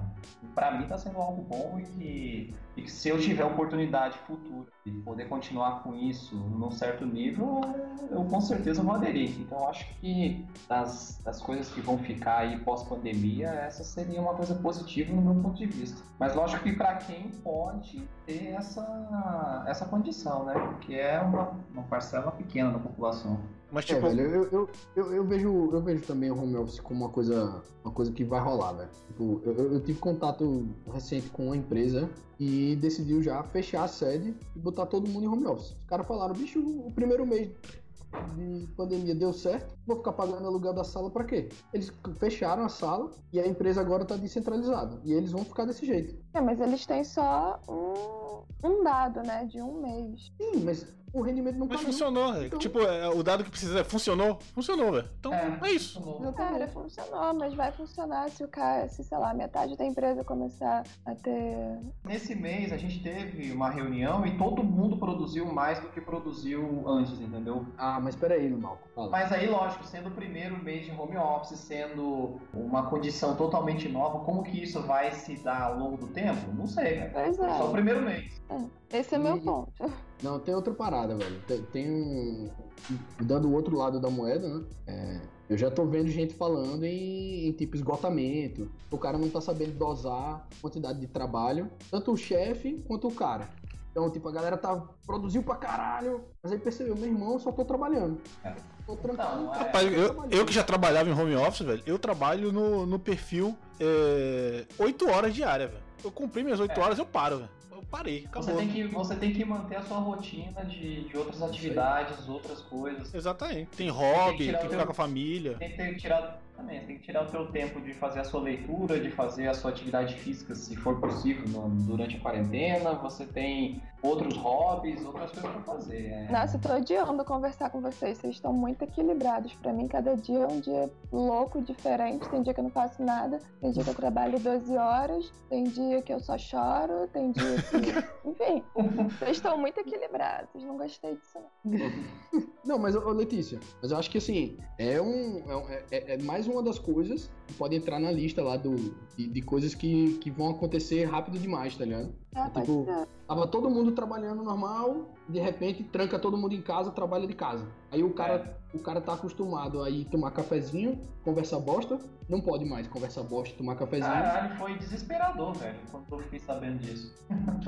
Para mim está sendo algo bom e que, e que se eu tiver oportunidade futura de poder continuar com isso num certo nível, eu com certeza vou aderir. Então acho que das, das coisas que vão ficar aí pós-pandemia, essa seria uma coisa positiva no meu ponto de vista. Mas lógico que para quem pode ter essa, essa condição, né? Porque é uma, uma parcela pequena da população. Mas É, tipo, velho, eu, eu, eu, eu vejo, eu vejo também o home office como uma coisa, uma coisa que vai rolar, velho. Tipo, eu, eu- tive contato recente com uma empresa e decidiu já fechar a sede e botar todo mundo em home office. Os caras falaram, bicho, o primeiro mês de pandemia deu certo, vou ficar pagando aluguel da sala pra quê? Eles fecharam a sala e a empresa agora tá descentralizada. E eles vão ficar desse jeito. É, mas eles têm só um, um dado, né? De um mês. Sim, mas o rendimento não mas funcionou. é, Tipo, é, o dado que precisa é funcionou? Funcionou, velho. Então é, isso. Cara, funcionou, mas vai funcionar se o cara, se, sei lá, metade da empresa começar a ter. Nesse mês a gente teve uma reunião e todo mundo produziu mais do que produziu antes, entendeu? Ah, mas peraí, Malco. Mas aí, lógico, sendo o primeiro mês de home office, sendo uma condição totalmente nova, como que isso vai se dar ao longo do tempo? Não sei, velho. Pois é. Só o primeiro mês. Esse é meu E- ponto. Não, tem outra parada, velho. Tem, tem um. Dando o outro lado da moeda, né? É, eu já tô vendo gente falando em, em tipo esgotamento. O cara não tá sabendo dosar a quantidade de trabalho. Tanto o chefe quanto o cara. Então, tipo, a galera tá, produziu pra caralho, mas aí percebeu, meu irmão, eu só tô trabalhando. Tô trancado. Não, é- Rapaz, eu, eu que já trabalhava em home office, velho, eu trabalho no, no perfil é, 8 horas diária, velho. Eu cumpri minhas 8 É. horas, eu paro, velho. Eu parei, acabou. Você tem, que, você tem que manter a sua rotina de, de outras atividades, outras coisas. Exatamente. Tem Tem hobby, que tem tirar que ficar teu- com a família. Tem que ter tem que tirar o teu tempo de fazer a sua leitura, de fazer a sua atividade física, se for possível, no- durante a quarentena. Você tem outros hobbies, outras coisas pra fazer. é. Nossa, eu tô odiando conversar com vocês. Vocês estão muito equilibrados. Pra mim, cada dia é um dia louco, diferente. Tem dia que eu não faço nada. Tem dia que eu trabalho 12 horas. Tem dia que eu só choro. Tem dia que. Enfim, vocês estão muito equilibrados. Não gostei disso, não. Não, mas, ô, Letícia, mas eu acho que assim, é, um, é, um- é- é mais uma das coisas que pode entrar na lista lá do, de, de coisas que, que vão acontecer rápido demais, tá ligado? Pode tipo, ser. tava todo mundo trabalhando normal, de repente tranca todo mundo em casa, trabalha de casa. Aí o cara, o cara tá acostumado a ir tomar cafezinho, conversar bosta, não pode mais conversar bosta, tomar cafezinho. Caralho, foi desesperador, velho, quando eu fiquei sabendo disso.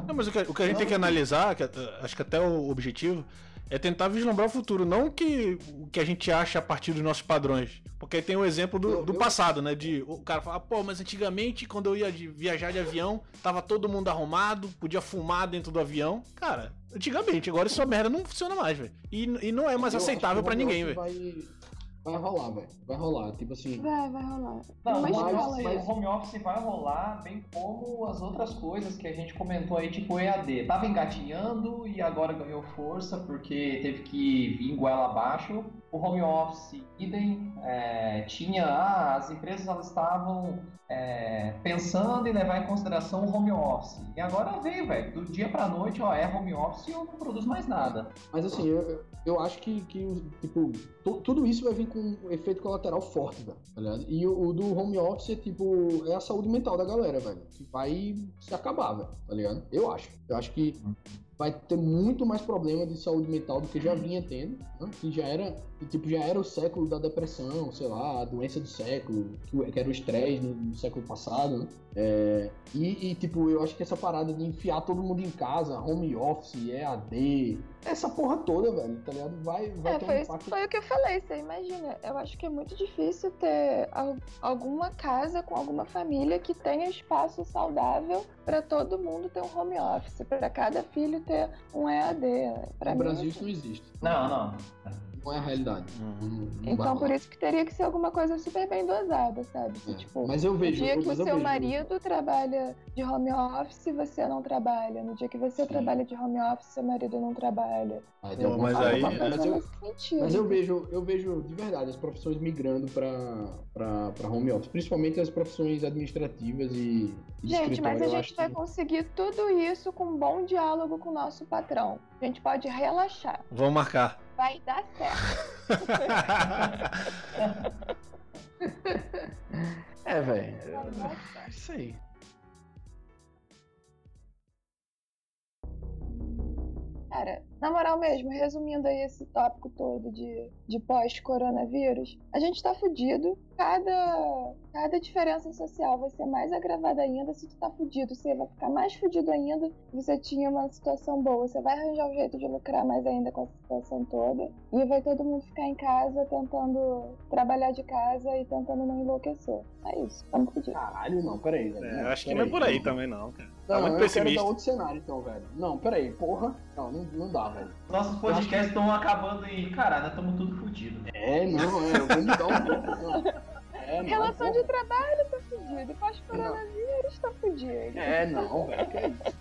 Não, mas o que, o que a gente tem que analisar, que, acho que até o objetivo, é tentar vislumbrar o futuro, não que, o que a gente acha a partir dos nossos padrões. Porque aí tem o exemplo do, do passado, né? De o cara fala, pô, mas antigamente, quando eu ia de- viajar de avião, tava todo mundo arrumado, podia fumar dentro do avião. Cara, antigamente, agora essa merda não funciona mais, velho. E, e não é mais Eu aceitável o ninguém, velho. Vai, rolar, velho. Vai rolar. Tipo assim. Vai, vai rolar. Não, Mas o home, fala office, aí. o home office vai rolar, bem como as outras coisas que a gente comentou aí, tipo EAD. Tava engatinhando e agora ganhou força porque teve que vir goela abaixo. O home office, idem, é, tinha. Ah, as empresas elas estavam é, pensando em levar em consideração o home office. E agora veio, velho, do dia pra noite, ó, é home office e eu não produzo mais nada. Mas assim, eu, eu acho que, que tipo, tu- tudo isso vai vir com um efeito colateral forte, velho, tá? E o, o do home office é tipo, é a saúde mental da galera, velho, que vai se acabar, velho, tá ligado? Eu acho. Eu acho que vai ter muito mais problema de saúde mental do que já vinha tendo, né? que já era, que, tipo, já era o século da depressão, sei lá, a doença do século, que, era o estresse no século passado, né? É, e, e, tipo, eu acho que essa parada de enfiar todo mundo em casa, home office, EAD, essa porra toda, velho, tá ligado? Vai, vai É, ter um foi, impacto. foi o que eu falei, você imagina. Eu acho que é muito difícil ter al- alguma casa com alguma família que tenha espaço saudável pra todo mundo ter um home office, pra cada filho ter um EAD. Pra No mim, Brasil isso não existe. Não, não. Não é a realidade. Não- não vai Então, por isso que teria que ser alguma coisa super bem dosada, sabe? Se, É, tipo, mas eu vejo- No dia que o eu seu vejo- marido trabalha de home office, você não trabalha. No dia que você trabalha de home office, seu marido não trabalha. Alguma mas aí- mas eu. Mas eu vejo, eu vejo de verdade as profissões migrando para home office, principalmente as profissões administrativas e, e Gente, mas a gente vai que- conseguir tudo isso com um bom diálogo com o nosso patrão. A gente pode relaxar. Vamos marcar. Vai dar certo. É, velho. É isso aí. Cara, na moral mesmo, resumindo aí esse tópico todo de, de pós-coronavírus, a gente tá fudido. Cada, cada diferença social vai ser mais agravada ainda. Se tu tá fudido, você vai ficar mais fudido ainda. Se você tinha uma situação boa, você vai arranjar um jeito de lucrar mais ainda com essa situação toda. E vai todo mundo ficar em casa tentando trabalhar de casa e tentando não enlouquecer. É isso, tamo fudido. Caralho, não, peraí, velho. É, eu acho que não é por aí também, não, cara. Tá Não, muito eu pessimista. quero dar outro cenário então, velho. Não, peraí, porra. Não, não, não dá, velho. Nossos podcasts estão acabando e, caralho, nós estamos tudo fodidos. É, não, é, eu vou mudar um pouco. É, não, Relação porra. de trabalho tá fudido. Pós-coronavírus tá fudido. É, não, velho, que é isso.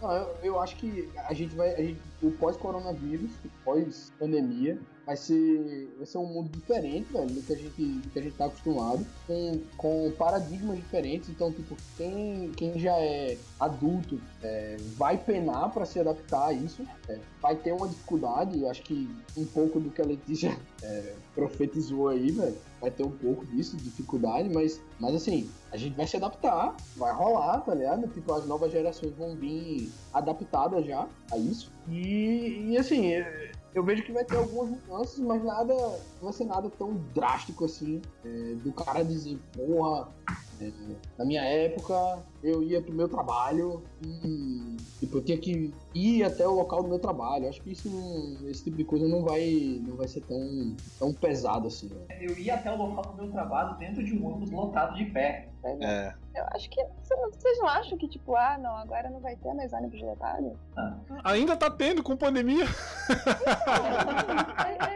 Não, eu, eu acho que a gente vai. a gente- o pós-coronavírus, o pós-pandemia, vai ser, vai ser um mundo diferente, velho, do que a gente, do que a gente tá acostumado, com, com paradigmas diferentes. Então, tipo, quem, quem já é adulto é, vai penar para se adaptar a isso, é, vai ter uma dificuldade. Eu acho que um pouco do que a Letícia é, profetizou aí, velho, vai ter um pouco disso, dificuldade, mas, mas assim, a gente vai se adaptar, vai rolar, tá ligado? Tipo, as novas gerações vão vir adaptadas já a isso. E, e assim, é, eu vejo que vai ter algumas mudanças, mas nada, não vai ser nada tão drástico assim, é, do cara dizer, porra, na minha época eu ia pro meu trabalho e, tipo, Tipo, eu tinha que ir até o local do meu trabalho. Acho que isso não- esse tipo de coisa não vai, não vai ser tão, tão pesado assim. Né? Eu ia até o local do meu trabalho dentro de um ônibus lotado de pé. É. Eu acho que. Vocês não acham que, tipo, ah, não, agora não vai ter mais ônibus lotado? Ainda tá tendo com pandemia. É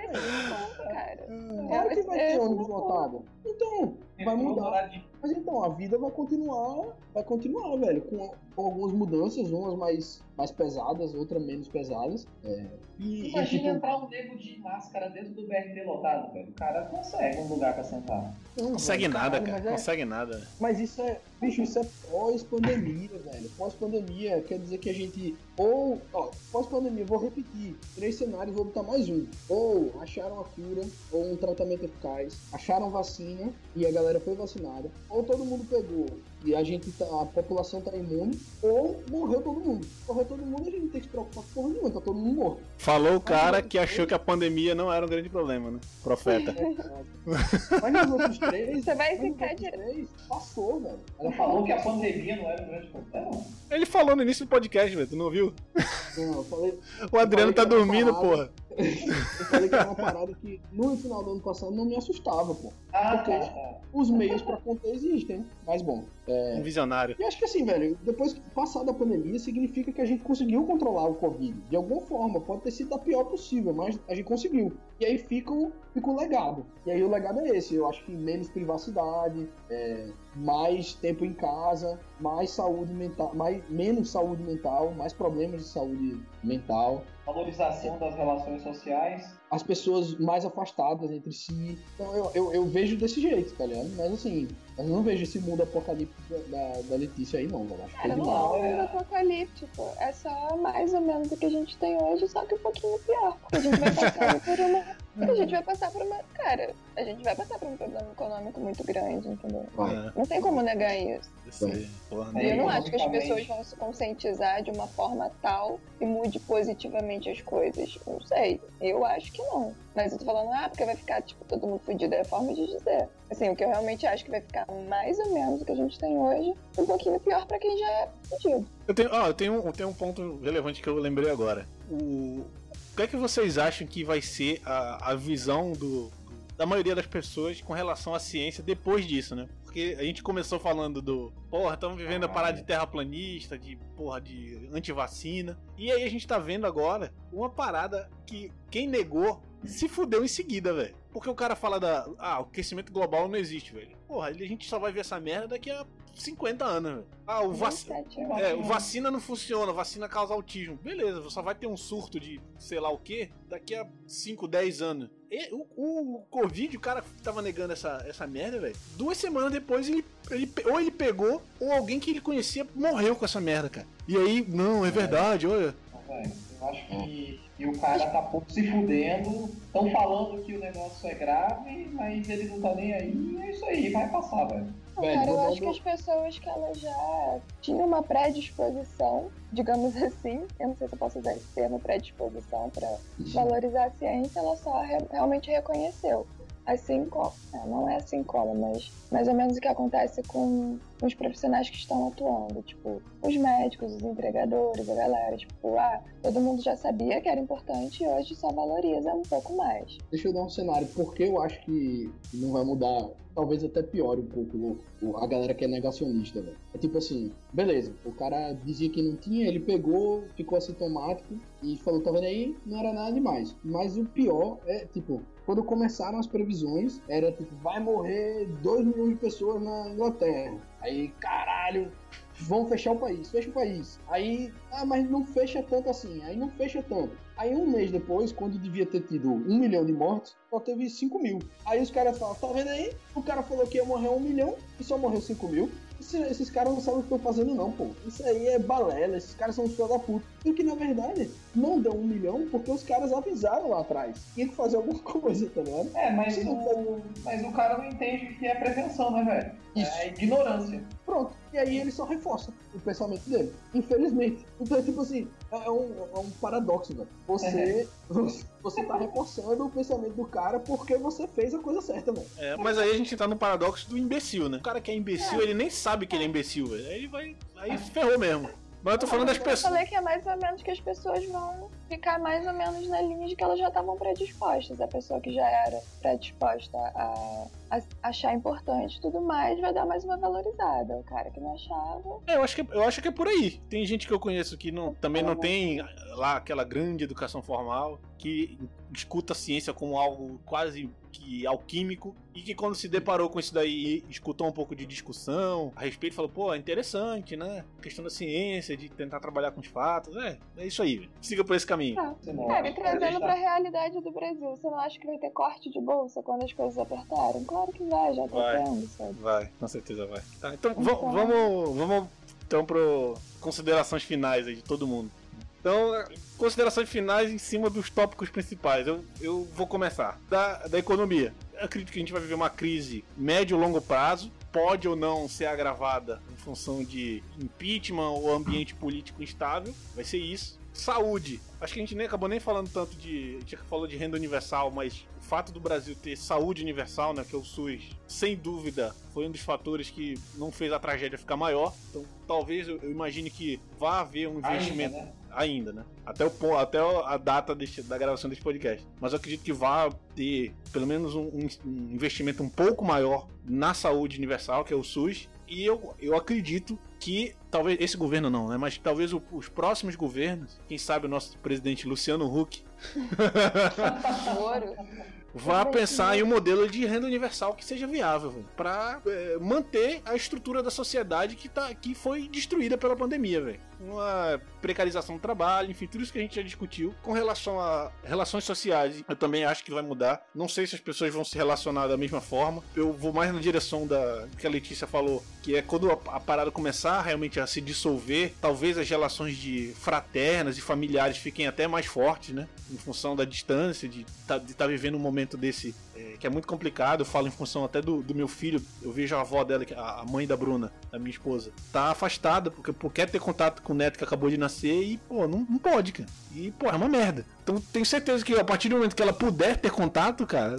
esse o ponto, cara. Claro que vai É ter esse ônibus o ponto. lotado. Então, vai mudar. Mas então, a vida vai continuar, vai continuar, velho, com, com algumas mudanças, umas mais, mais pesadas, outras menos pesadas. É, e, e, Imagina tipo, entrar um nego de máscara dentro do BRT lotado, velho. O cara consegue um lugar pra sentar. não, Consegue velho, nada, caralho, cara. mas é- Consegue nada. Mas isso é, bicho, isso é pós-pandemia, velho. Pós-pandemia quer dizer que a gente. Ou, ó, pós-pandemia, vou repetir: três cenários, vou botar mais um. Ou acharam a cura, ou um tratamento eficaz, acharam vacina e a galera foi vacinada, ou todo mundo pegou e a gente tá, a população tá imune, ou morreu todo mundo. Morreu todo mundo, a gente não tem que se preocupar com porra nenhuma, tá todo mundo morto. Falou o cara que achou que a pandemia não era um grande problema, né? Profeta. Mas nos outros três. Você vai ficar outros três, passou, velho. Ela falou que a pandemia não era um grande problema. Ele falou no início do podcast, velho. Tu não ouviu? Não, eu falei. O Adriano tá dormindo, parada- porra. Eu falei que era uma parada que no final do ano passado não me assustava, pô. Ah, Porque tá, tá. os meios pra conter existem. Mas bom. É... Um visionário. E acho que assim, velho, depois que passar da pandemia, significa que a gente conseguiu controlar o Covid. De alguma forma, pode ter sido da pior possível, mas a gente conseguiu. E aí fica o, fica o legado. E aí o legado é esse. Eu acho que menos privacidade, é, mais tempo em casa, mais saúde mental, mais, menos saúde mental, mais problemas de saúde mental. Valorização das relações sociais. As pessoas mais afastadas entre si. Então eu, eu, eu vejo desse jeito, tá ligado? Mas assim, eu não vejo esse mundo apocalíptico da, da Letícia aí, não, velho. Acho que Cara, ele não é um é- mundo apocalíptico. É só mais ou menos o que a gente tem hoje, só que um pouquinho pior. A gente vai passar por uma. A gente vai passar por uma. Cara, a gente vai passar por um problema econômico muito grande, entendeu? Vai. Não tem como negar isso. Isso aí, porra, E eu não acho que as pessoas vão se conscientizar de uma forma tal que mude positivamente as coisas. Não sei. Eu acho que não. Mas eu tô falando, ah, porque vai ficar, tipo, todo mundo fudido. É a forma de dizer. Assim, o que eu realmente acho que vai ficar mais ou menos o que a gente tem hoje, um pouquinho pior pra quem já é fudido. Eu tenho, ó, eu tenho, eu tenho um ponto relevante que eu lembrei agora. O que é que vocês acham que vai ser a, a visão do, da maioria das pessoas com relação à ciência depois disso, né? Porque a gente começou falando do, porra, estamos vivendo a parada de terraplanista, de porra de antivacina. E aí a gente tá vendo agora uma parada que quem negou se fudeu em seguida, velho. Porque o cara fala da, ah, o aquecimento global não existe, velho. Porra, a gente só vai ver essa merda daqui a 50 anos, velho. Ah, o vacina. 27 anos. É, o vacina não funciona, vacina causa autismo. Beleza, só vai ter um surto de sei lá o que daqui a 5, 10 anos. E, o, o Covid, o cara que tava negando essa, essa merda, velho. Duas semanas depois, ele, ele, ou ele pegou, ou alguém que ele conhecia morreu com essa merda, cara. E aí, não, é verdade, olha. Velho, Eu acho que, que o cara tá pouco se fudendo. Estão falando que o negócio é grave, mas ele não tá nem aí. E é isso aí, vai passar, velho. Cara, eu acho que as pessoas que elas já tinham uma predisposição, digamos assim, eu não sei se eu posso usar esse termo, predisposição para valorizar a ciência, ela só re- realmente reconheceu. Assim como, é, não é assim como, mas mais ou menos o que acontece com os profissionais que estão atuando, tipo, os médicos, os entregadores, a galera, tipo, ah, todo mundo já sabia que era importante e hoje só valoriza um pouco mais. Deixa eu dar um cenário, porque eu acho que não vai mudar, talvez até piore um pouco o- a galera que é negacionista, velho. É tipo assim, beleza, o cara dizia que não tinha, ele pegou, ficou assintomático e falou, tá vendo aí, não era nada demais. Mas o pior é, tipo, quando começaram as previsões, era tipo, vai morrer 2 milhões de pessoas na Inglaterra. Aí, caralho, vão fechar o país, fecha o país. Aí, ah, mas não fecha tanto assim, aí não fecha tanto. Aí um mês depois, quando devia ter tido um milhão de mortes, só teve 5 mil. Aí os caras falam, tá vendo aí? O cara falou que ia morrer um milhão e só morreu 5 mil. Esse- esses caras não sabem o que estão fazendo não, pô. Isso aí é balela, esses caras são filhos da puta. E que na verdade não deu um milhão porque os caras avisaram lá atrás. Tinha que fazer alguma coisa, tá ligado? É, mas Se não o, mas o cara não entende o que é prevenção, né, velho? Isso. É ignorância. Pronto. E aí ele só reforça o pensamento dele. Infelizmente. Então é tipo assim, é um, é um paradoxo, velho. Você, você, você tá reforçando o pensamento do cara porque você fez a coisa certa, velho. É, mas aí a gente tá no paradoxo do imbecil, né? O cara que é imbecil, ele nem sabe que ele é imbecil, velho. Aí ele vai. Aí ferrou mesmo. Mas eu tô falando das Eu pessoas. falei que é mais ou menos que as pessoas vão ficar mais ou menos na linha de que elas já estavam predispostas. A pessoa que já era predisposta a, a achar importante e tudo mais vai dar mais uma valorizada. O cara que não achava. É, eu acho, que, eu acho que é por aí. Tem gente que eu conheço que não, também não tem lá aquela grande educação formal, que escuta a ciência como algo quase que alquímico, e que quando se deparou com isso daí, escutou um pouco de discussão a respeito, falou, pô, é interessante, né? A questão da ciência, de tentar trabalhar com os fatos. É, é isso aí, velho. Siga por esse caminho. Tá. Cara, e trazendo pra realidade do Brasil, você não acha que vai ter corte de bolsa quando as coisas apertarem? Claro que vai, já tá Vai. tendo, sabe? Vai, com certeza vai. Tá, então, Então- vamos, vamos então pro considerações finais aí de todo mundo. Então, considerações finais em cima dos tópicos principais. Eu, eu vou começar. Da, da economia. Eu acredito que a gente vai viver uma crise médio e longo prazo. Pode ou não ser agravada em função de impeachment ou ambiente político instável. Vai ser isso. Saúde. Acho que a gente nem acabou nem falando tanto de. A gente falou de renda universal, mas o fato do Brasil ter saúde universal, né, que é o SUS, sem dúvida, foi um dos fatores que não fez a tragédia ficar maior. Então, talvez eu, eu imagine que vá haver um investimento Ainda, né? Ainda, né? Até, o, até a data deste- da gravação desse podcast. Mas eu acredito que vá ter pelo menos um, um- investimento um pouco maior na saúde universal, que é o SUS. E eu, eu acredito que, talvez, esse governo não, né? Mas talvez o- os próximos governos, quem sabe o nosso presidente Luciano Huck, vá pensar em um modelo de renda universal que seja viável, velho, pra é, manter a estrutura da sociedade que, tá, que foi destruída pela pandemia, velho. Uma precarização do trabalho, enfim, tudo isso que a gente já discutiu. Com relação a relações sociais, eu também acho que vai mudar. Não sei se as pessoas vão se relacionar da mesma forma. Eu vou mais na direção da que a Letícia falou, que é quando a, parada começar realmente a se dissolver, talvez as relações de fraternas e familiares fiquem até mais fortes, né? Em função da distância, de estar tá vivendo um momento desse é, que é muito complicado. Eu falo em função até do, do meu filho. Eu vejo a avó dela, é a mãe da Bruna, da minha esposa, tá afastada porque, quer ter contato com o neto que acabou de nascer e, pô, não, não pode, cara. E, pô, é uma merda. Então tenho certeza que a partir do momento que ela puder ter contato, cara,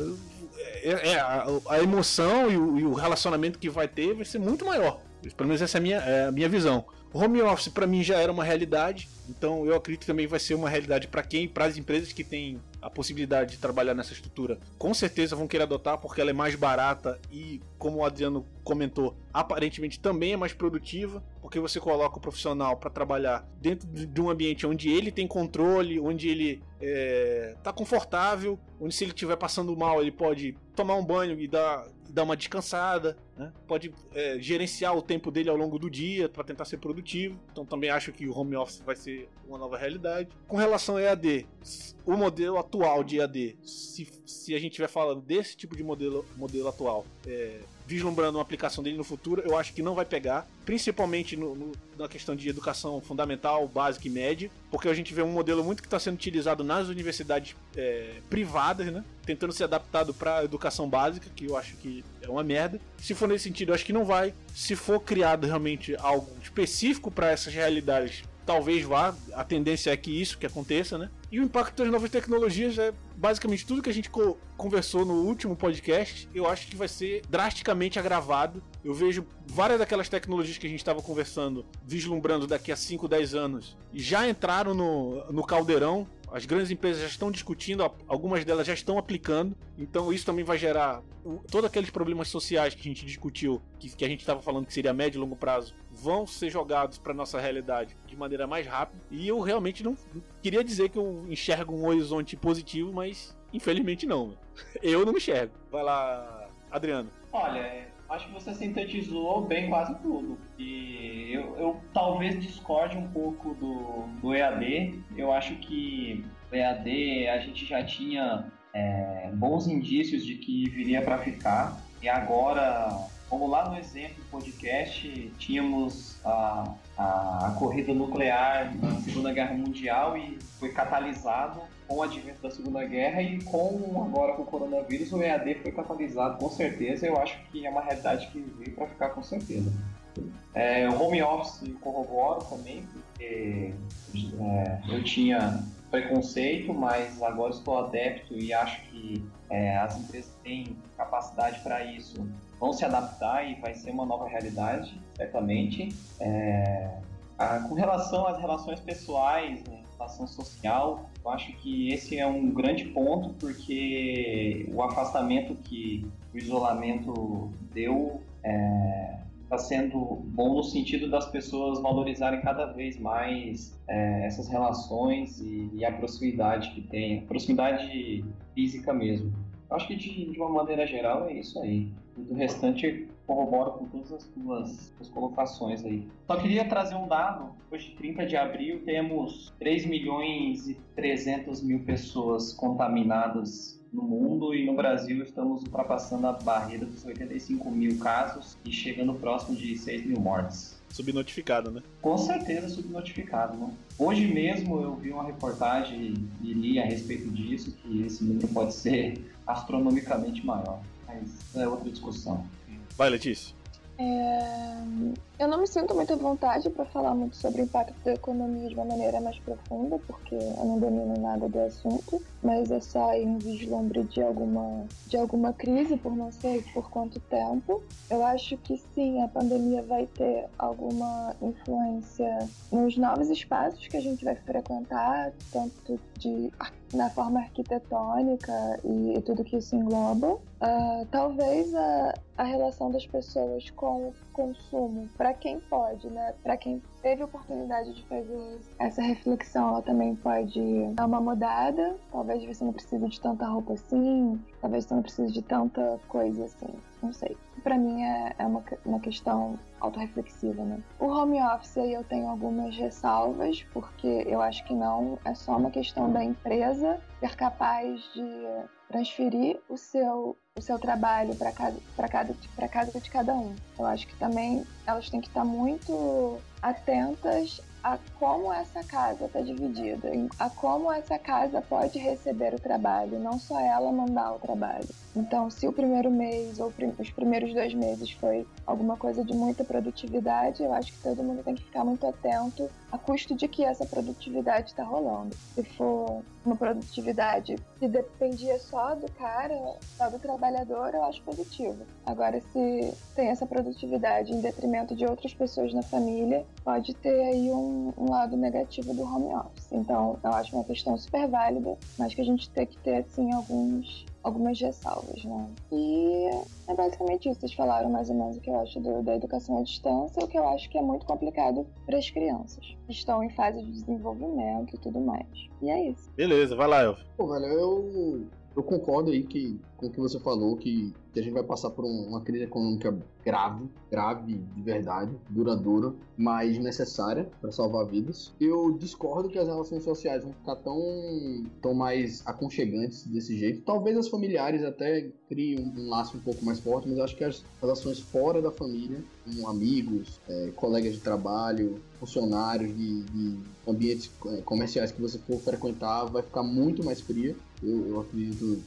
é, é, a, a emoção e o, e o relacionamento que vai ter vai ser muito maior. Pelo menos essa é a minha, é a minha visão. Home office para mim já era uma realidade, então eu acredito que também vai ser uma realidade para quem, para as empresas que têm a possibilidade de trabalhar nessa estrutura, com certeza vão querer adotar porque ela é mais barata e, como o Adriano comentou, aparentemente também é mais produtiva, porque você coloca o profissional para trabalhar dentro de um ambiente onde ele tem controle, onde ele é, tá confortável, onde se ele estiver passando mal ele pode tomar um banho e dar, dar uma descansada, né? pode é, gerenciar o tempo dele ao longo do dia para tentar ser produtivo. Então também acho que o home office vai ser uma nova realidade. Com relação ao EAD, o modelo atual de EAD, se, se a gente estiver falando desse tipo de modelo, modelo atual, é, vislumbrando uma aplicação dele no futuro, eu acho que não vai pegar, principalmente no- no- na questão de educação fundamental, básica e média, porque a gente vê um modelo muito que está sendo utilizado nas universidades é, privadas, né? Tentando ser adaptado para a educação básica, que eu acho que é uma merda. Se for nesse sentido, eu acho que não vai. Se for criado realmente algo específico para essas realidades, talvez vá. A tendência é que isso que aconteça, né? E o impacto das novas tecnologias é basicamente tudo que a gente co- conversou no último podcast. Eu acho que vai ser drasticamente agravado. Eu vejo várias daquelas tecnologias que a gente estava conversando, vislumbrando daqui a 5, 10 anos, já entraram no, no caldeirão. As grandes empresas já estão discutindo, algumas delas já estão aplicando. Então isso também vai gerar o- todos aqueles problemas sociais que a gente discutiu, que, que a gente estava falando que seria médio e longo prazo, vão ser jogados para nossa realidade de maneira mais rápida. E eu realmente não queria dizer que eu enxergo um horizonte positivo, mas infelizmente não. Eu não enxergo. Vai lá, Adriano. Olha, acho que você sintetizou bem quase tudo. E eu, eu talvez discorde um pouco do, do EAD. Eu acho que o EAD a gente já tinha é, bons indícios de que viria para ficar. E agora, como lá no exemplo podcast, tínhamos a, a, a corrida nuclear na Segunda Guerra Mundial e foi catalisado com o advento da Segunda Guerra e com agora com o coronavírus o EAD foi catalisado com certeza. Eu acho que é uma realidade que veio para ficar com certeza. É, o home office corroboro também, porque é, eu tinha preconceito, mas agora estou adepto e acho que é, as empresas têm capacidade para isso, vão se adaptar e vai ser uma nova realidade, certamente. É, Ah, com relação às relações pessoais, né, relação social, eu acho que esse é um grande ponto, porque o afastamento que o isolamento deu está é, sendo bom no sentido das pessoas valorizarem cada vez mais é, essas relações e, e, a proximidade que tem, a proximidade física mesmo. Eu acho que de, de uma maneira geral é isso aí. Do restante corroboro com todas as tuas, tuas, colocações aí. Só queria trazer um dado. Hoje, 30 de abril, temos 3 milhões e 300 mil pessoas contaminadas no mundo e no Brasil estamos ultrapassando a barreira dos 85 mil casos e chegando próximo de 6 mil mortes. Subnotificado, né? Com certeza subnotificado, né? Hoje mesmo eu vi uma reportagem e li a respeito disso, que esse número pode ser astronomicamente maior. Mas é outra discussão. Vai, Letícia. É... Eu não me sinto muito à vontade para falar muito sobre o impacto da economia de uma maneira mais profunda, porque eu não domino nada do assunto, mas é só em vislumbre de alguma, de alguma crise, por não sei por quanto tempo. Eu acho que sim, a pandemia vai ter alguma influência nos novos espaços que a gente vai frequentar, tanto de na forma arquitetônica e, e tudo que isso engloba. Uh, talvez a, a relação das pessoas com o consumo, para quem pode, né? Para quem teve oportunidade de fazer essa reflexão, ela também pode dar uma mudada. Talvez você não precise de tanta roupa assim, talvez você não precise de tanta coisa assim. Não sei. Para mim é, é uma, uma questão autorreflexiva, né? O home office aí eu tenho algumas ressalvas, porque eu acho que não é só uma questão da empresa ser capaz de transferir o seu o seu trabalho para casa para cada casa de cada um. Eu acho que também elas têm que estar muito atentas a como essa casa está dividida, a como essa casa pode receber o trabalho, não só ela mandar o trabalho. Então, se o primeiro mês ou os primeiros dois meses foi alguma coisa de muita produtividade, eu acho que todo mundo tem que ficar muito atento a custo de que essa produtividade está rolando. Se for uma produtividade que dependia só do cara, só do trabalhador, eu acho positivo. Agora, se tem essa produtividade em detrimento de outras pessoas na família, pode ter aí um, um lado negativo do home office. Então, eu acho uma questão super válida, mas que a gente tem que ter, assim, alguns algumas ressalvas, né? E é basicamente isso. Vocês falaram mais ou menos o que eu acho do, da educação à distância, o que eu acho que é muito complicado para as crianças que estão em fase de desenvolvimento e tudo mais. E é isso. Beleza, vai lá, Elf. Pô, velho, eu, eu concordo aí que, com o que você falou, que que a gente vai passar por uma crise econômica grave, grave de verdade, duradoura, mas necessária para salvar vidas. Eu discordo que as relações sociais vão ficar tão, tão mais aconchegantes desse jeito. Talvez as familiares até criem um laço um pouco mais forte, mas acho que as relações fora da família, como amigos, é, colegas de trabalho, funcionários de, de ambientes é, comerciais que você for frequentar, vai ficar muito mais fria. Eu, eu acredito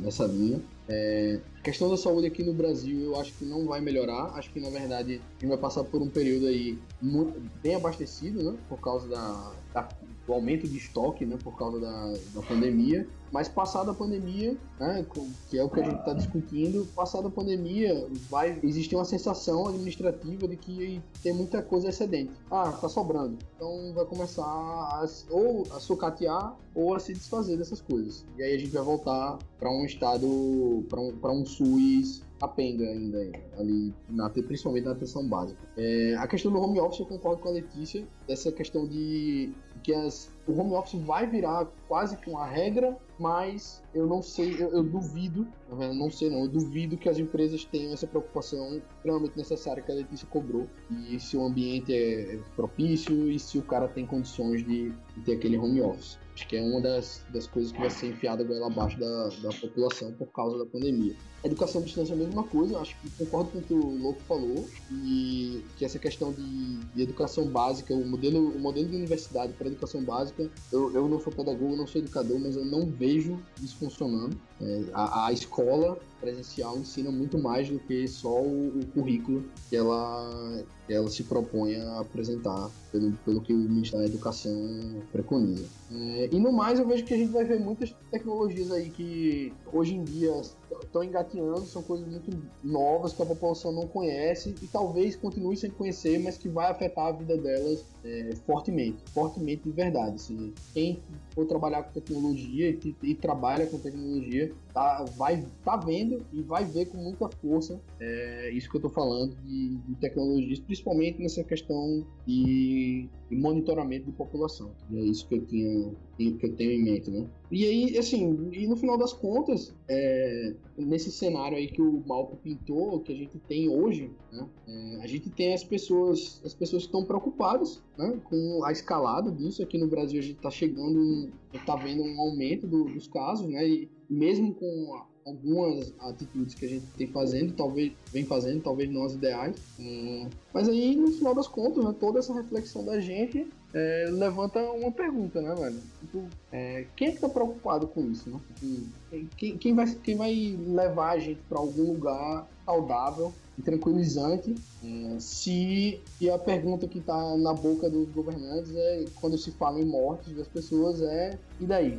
nessa linha. É, a questão da saúde aqui no Brasil eu acho que não vai melhorar. Acho que na verdade a gente vai passar por um período aí muito, bem abastecido, né? Por causa da, da, do aumento de estoque, né? Por causa da, da pandemia. Mas passada a pandemia, né, que é o que a gente está discutindo, passada a pandemia vai existir uma sensação administrativa de que tem muita coisa excedente. Ah, está sobrando. Então vai começar a, ou a sucatear ou a se desfazer dessas coisas. E aí a gente vai voltar para um estado, para um, um SUS capenga ainda, ali, na, principalmente na atenção básica. É, a questão do home office, eu concordo com a Letícia, dessa questão de que as, o home office vai virar quase com a regra, mas eu não sei, eu, eu duvido, não sei não, eu duvido que as empresas tenham essa preocupação extremamente necessária que a Letícia cobrou, e se o ambiente é propício e se o cara tem condições de, de ter aquele home office. Acho que é uma das, das coisas que vai ser enfiada goela abaixo da, da população por causa da pandemia. A educação à distância é a mesma coisa, acho que concordo com o que o Louco falou, e que essa questão de, de educação básica, o modelo, o modelo de universidade para educação básica, eu, eu não sou pedagogo, não sou educador, mas eu não vejo isso funcionando. É, a, a, escola presencial ensina muito mais do que só o, o currículo que ela, que ela se propõe a apresentar, pelo, pelo que o Ministério da Educação preconiza. É, e no mais, eu vejo que a gente vai ver muitas tecnologias aí que hoje em dia estão engateando, são coisas muito novas que a população não conhece e talvez continue sem conhecer, mas que vai afetar a vida delas é, fortemente, fortemente de verdade. Assim, quem for trabalhar com tecnologia e, e trabalha com tecnologia tá, vai tá vendo e vai ver com muita força é, isso que eu estou falando de, de, tecnologias, principalmente nessa questão de, de, monitoramento de população. É isso que eu tinha que eu tenho em mente, né? E aí, assim, e no final das contas, é, nesse cenário aí que o Malco pintou, que a gente tem hoje, né, é, a gente tem as pessoas, as pessoas que estão preocupadas né, com a escalada disso. Aqui no Brasil a gente está chegando, está vendo um aumento do, dos casos, né? E mesmo com algumas atitudes que a gente tem fazendo, talvez vem fazendo, talvez não as ideais. É, mas aí, no final das contas, né, toda essa reflexão da gente é, levanta uma pergunta, né, velho? Tipo, é, quem é que tá preocupado com isso, né? Tipo, quem, quem, vai, quem vai levar a gente para algum lugar saudável e tranquilizante é, se e a pergunta que tá na boca dos governantes é quando se fala em mortes das pessoas é e daí?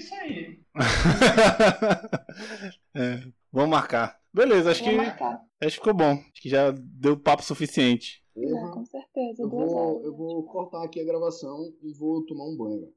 Isso aí. é, vamos marcar. Beleza, acho que, marcar. acho que ficou bom. Acho que já deu papo suficiente. É, com certeza. Eu vou, eu vou cortar aqui a gravação e vou tomar um banho.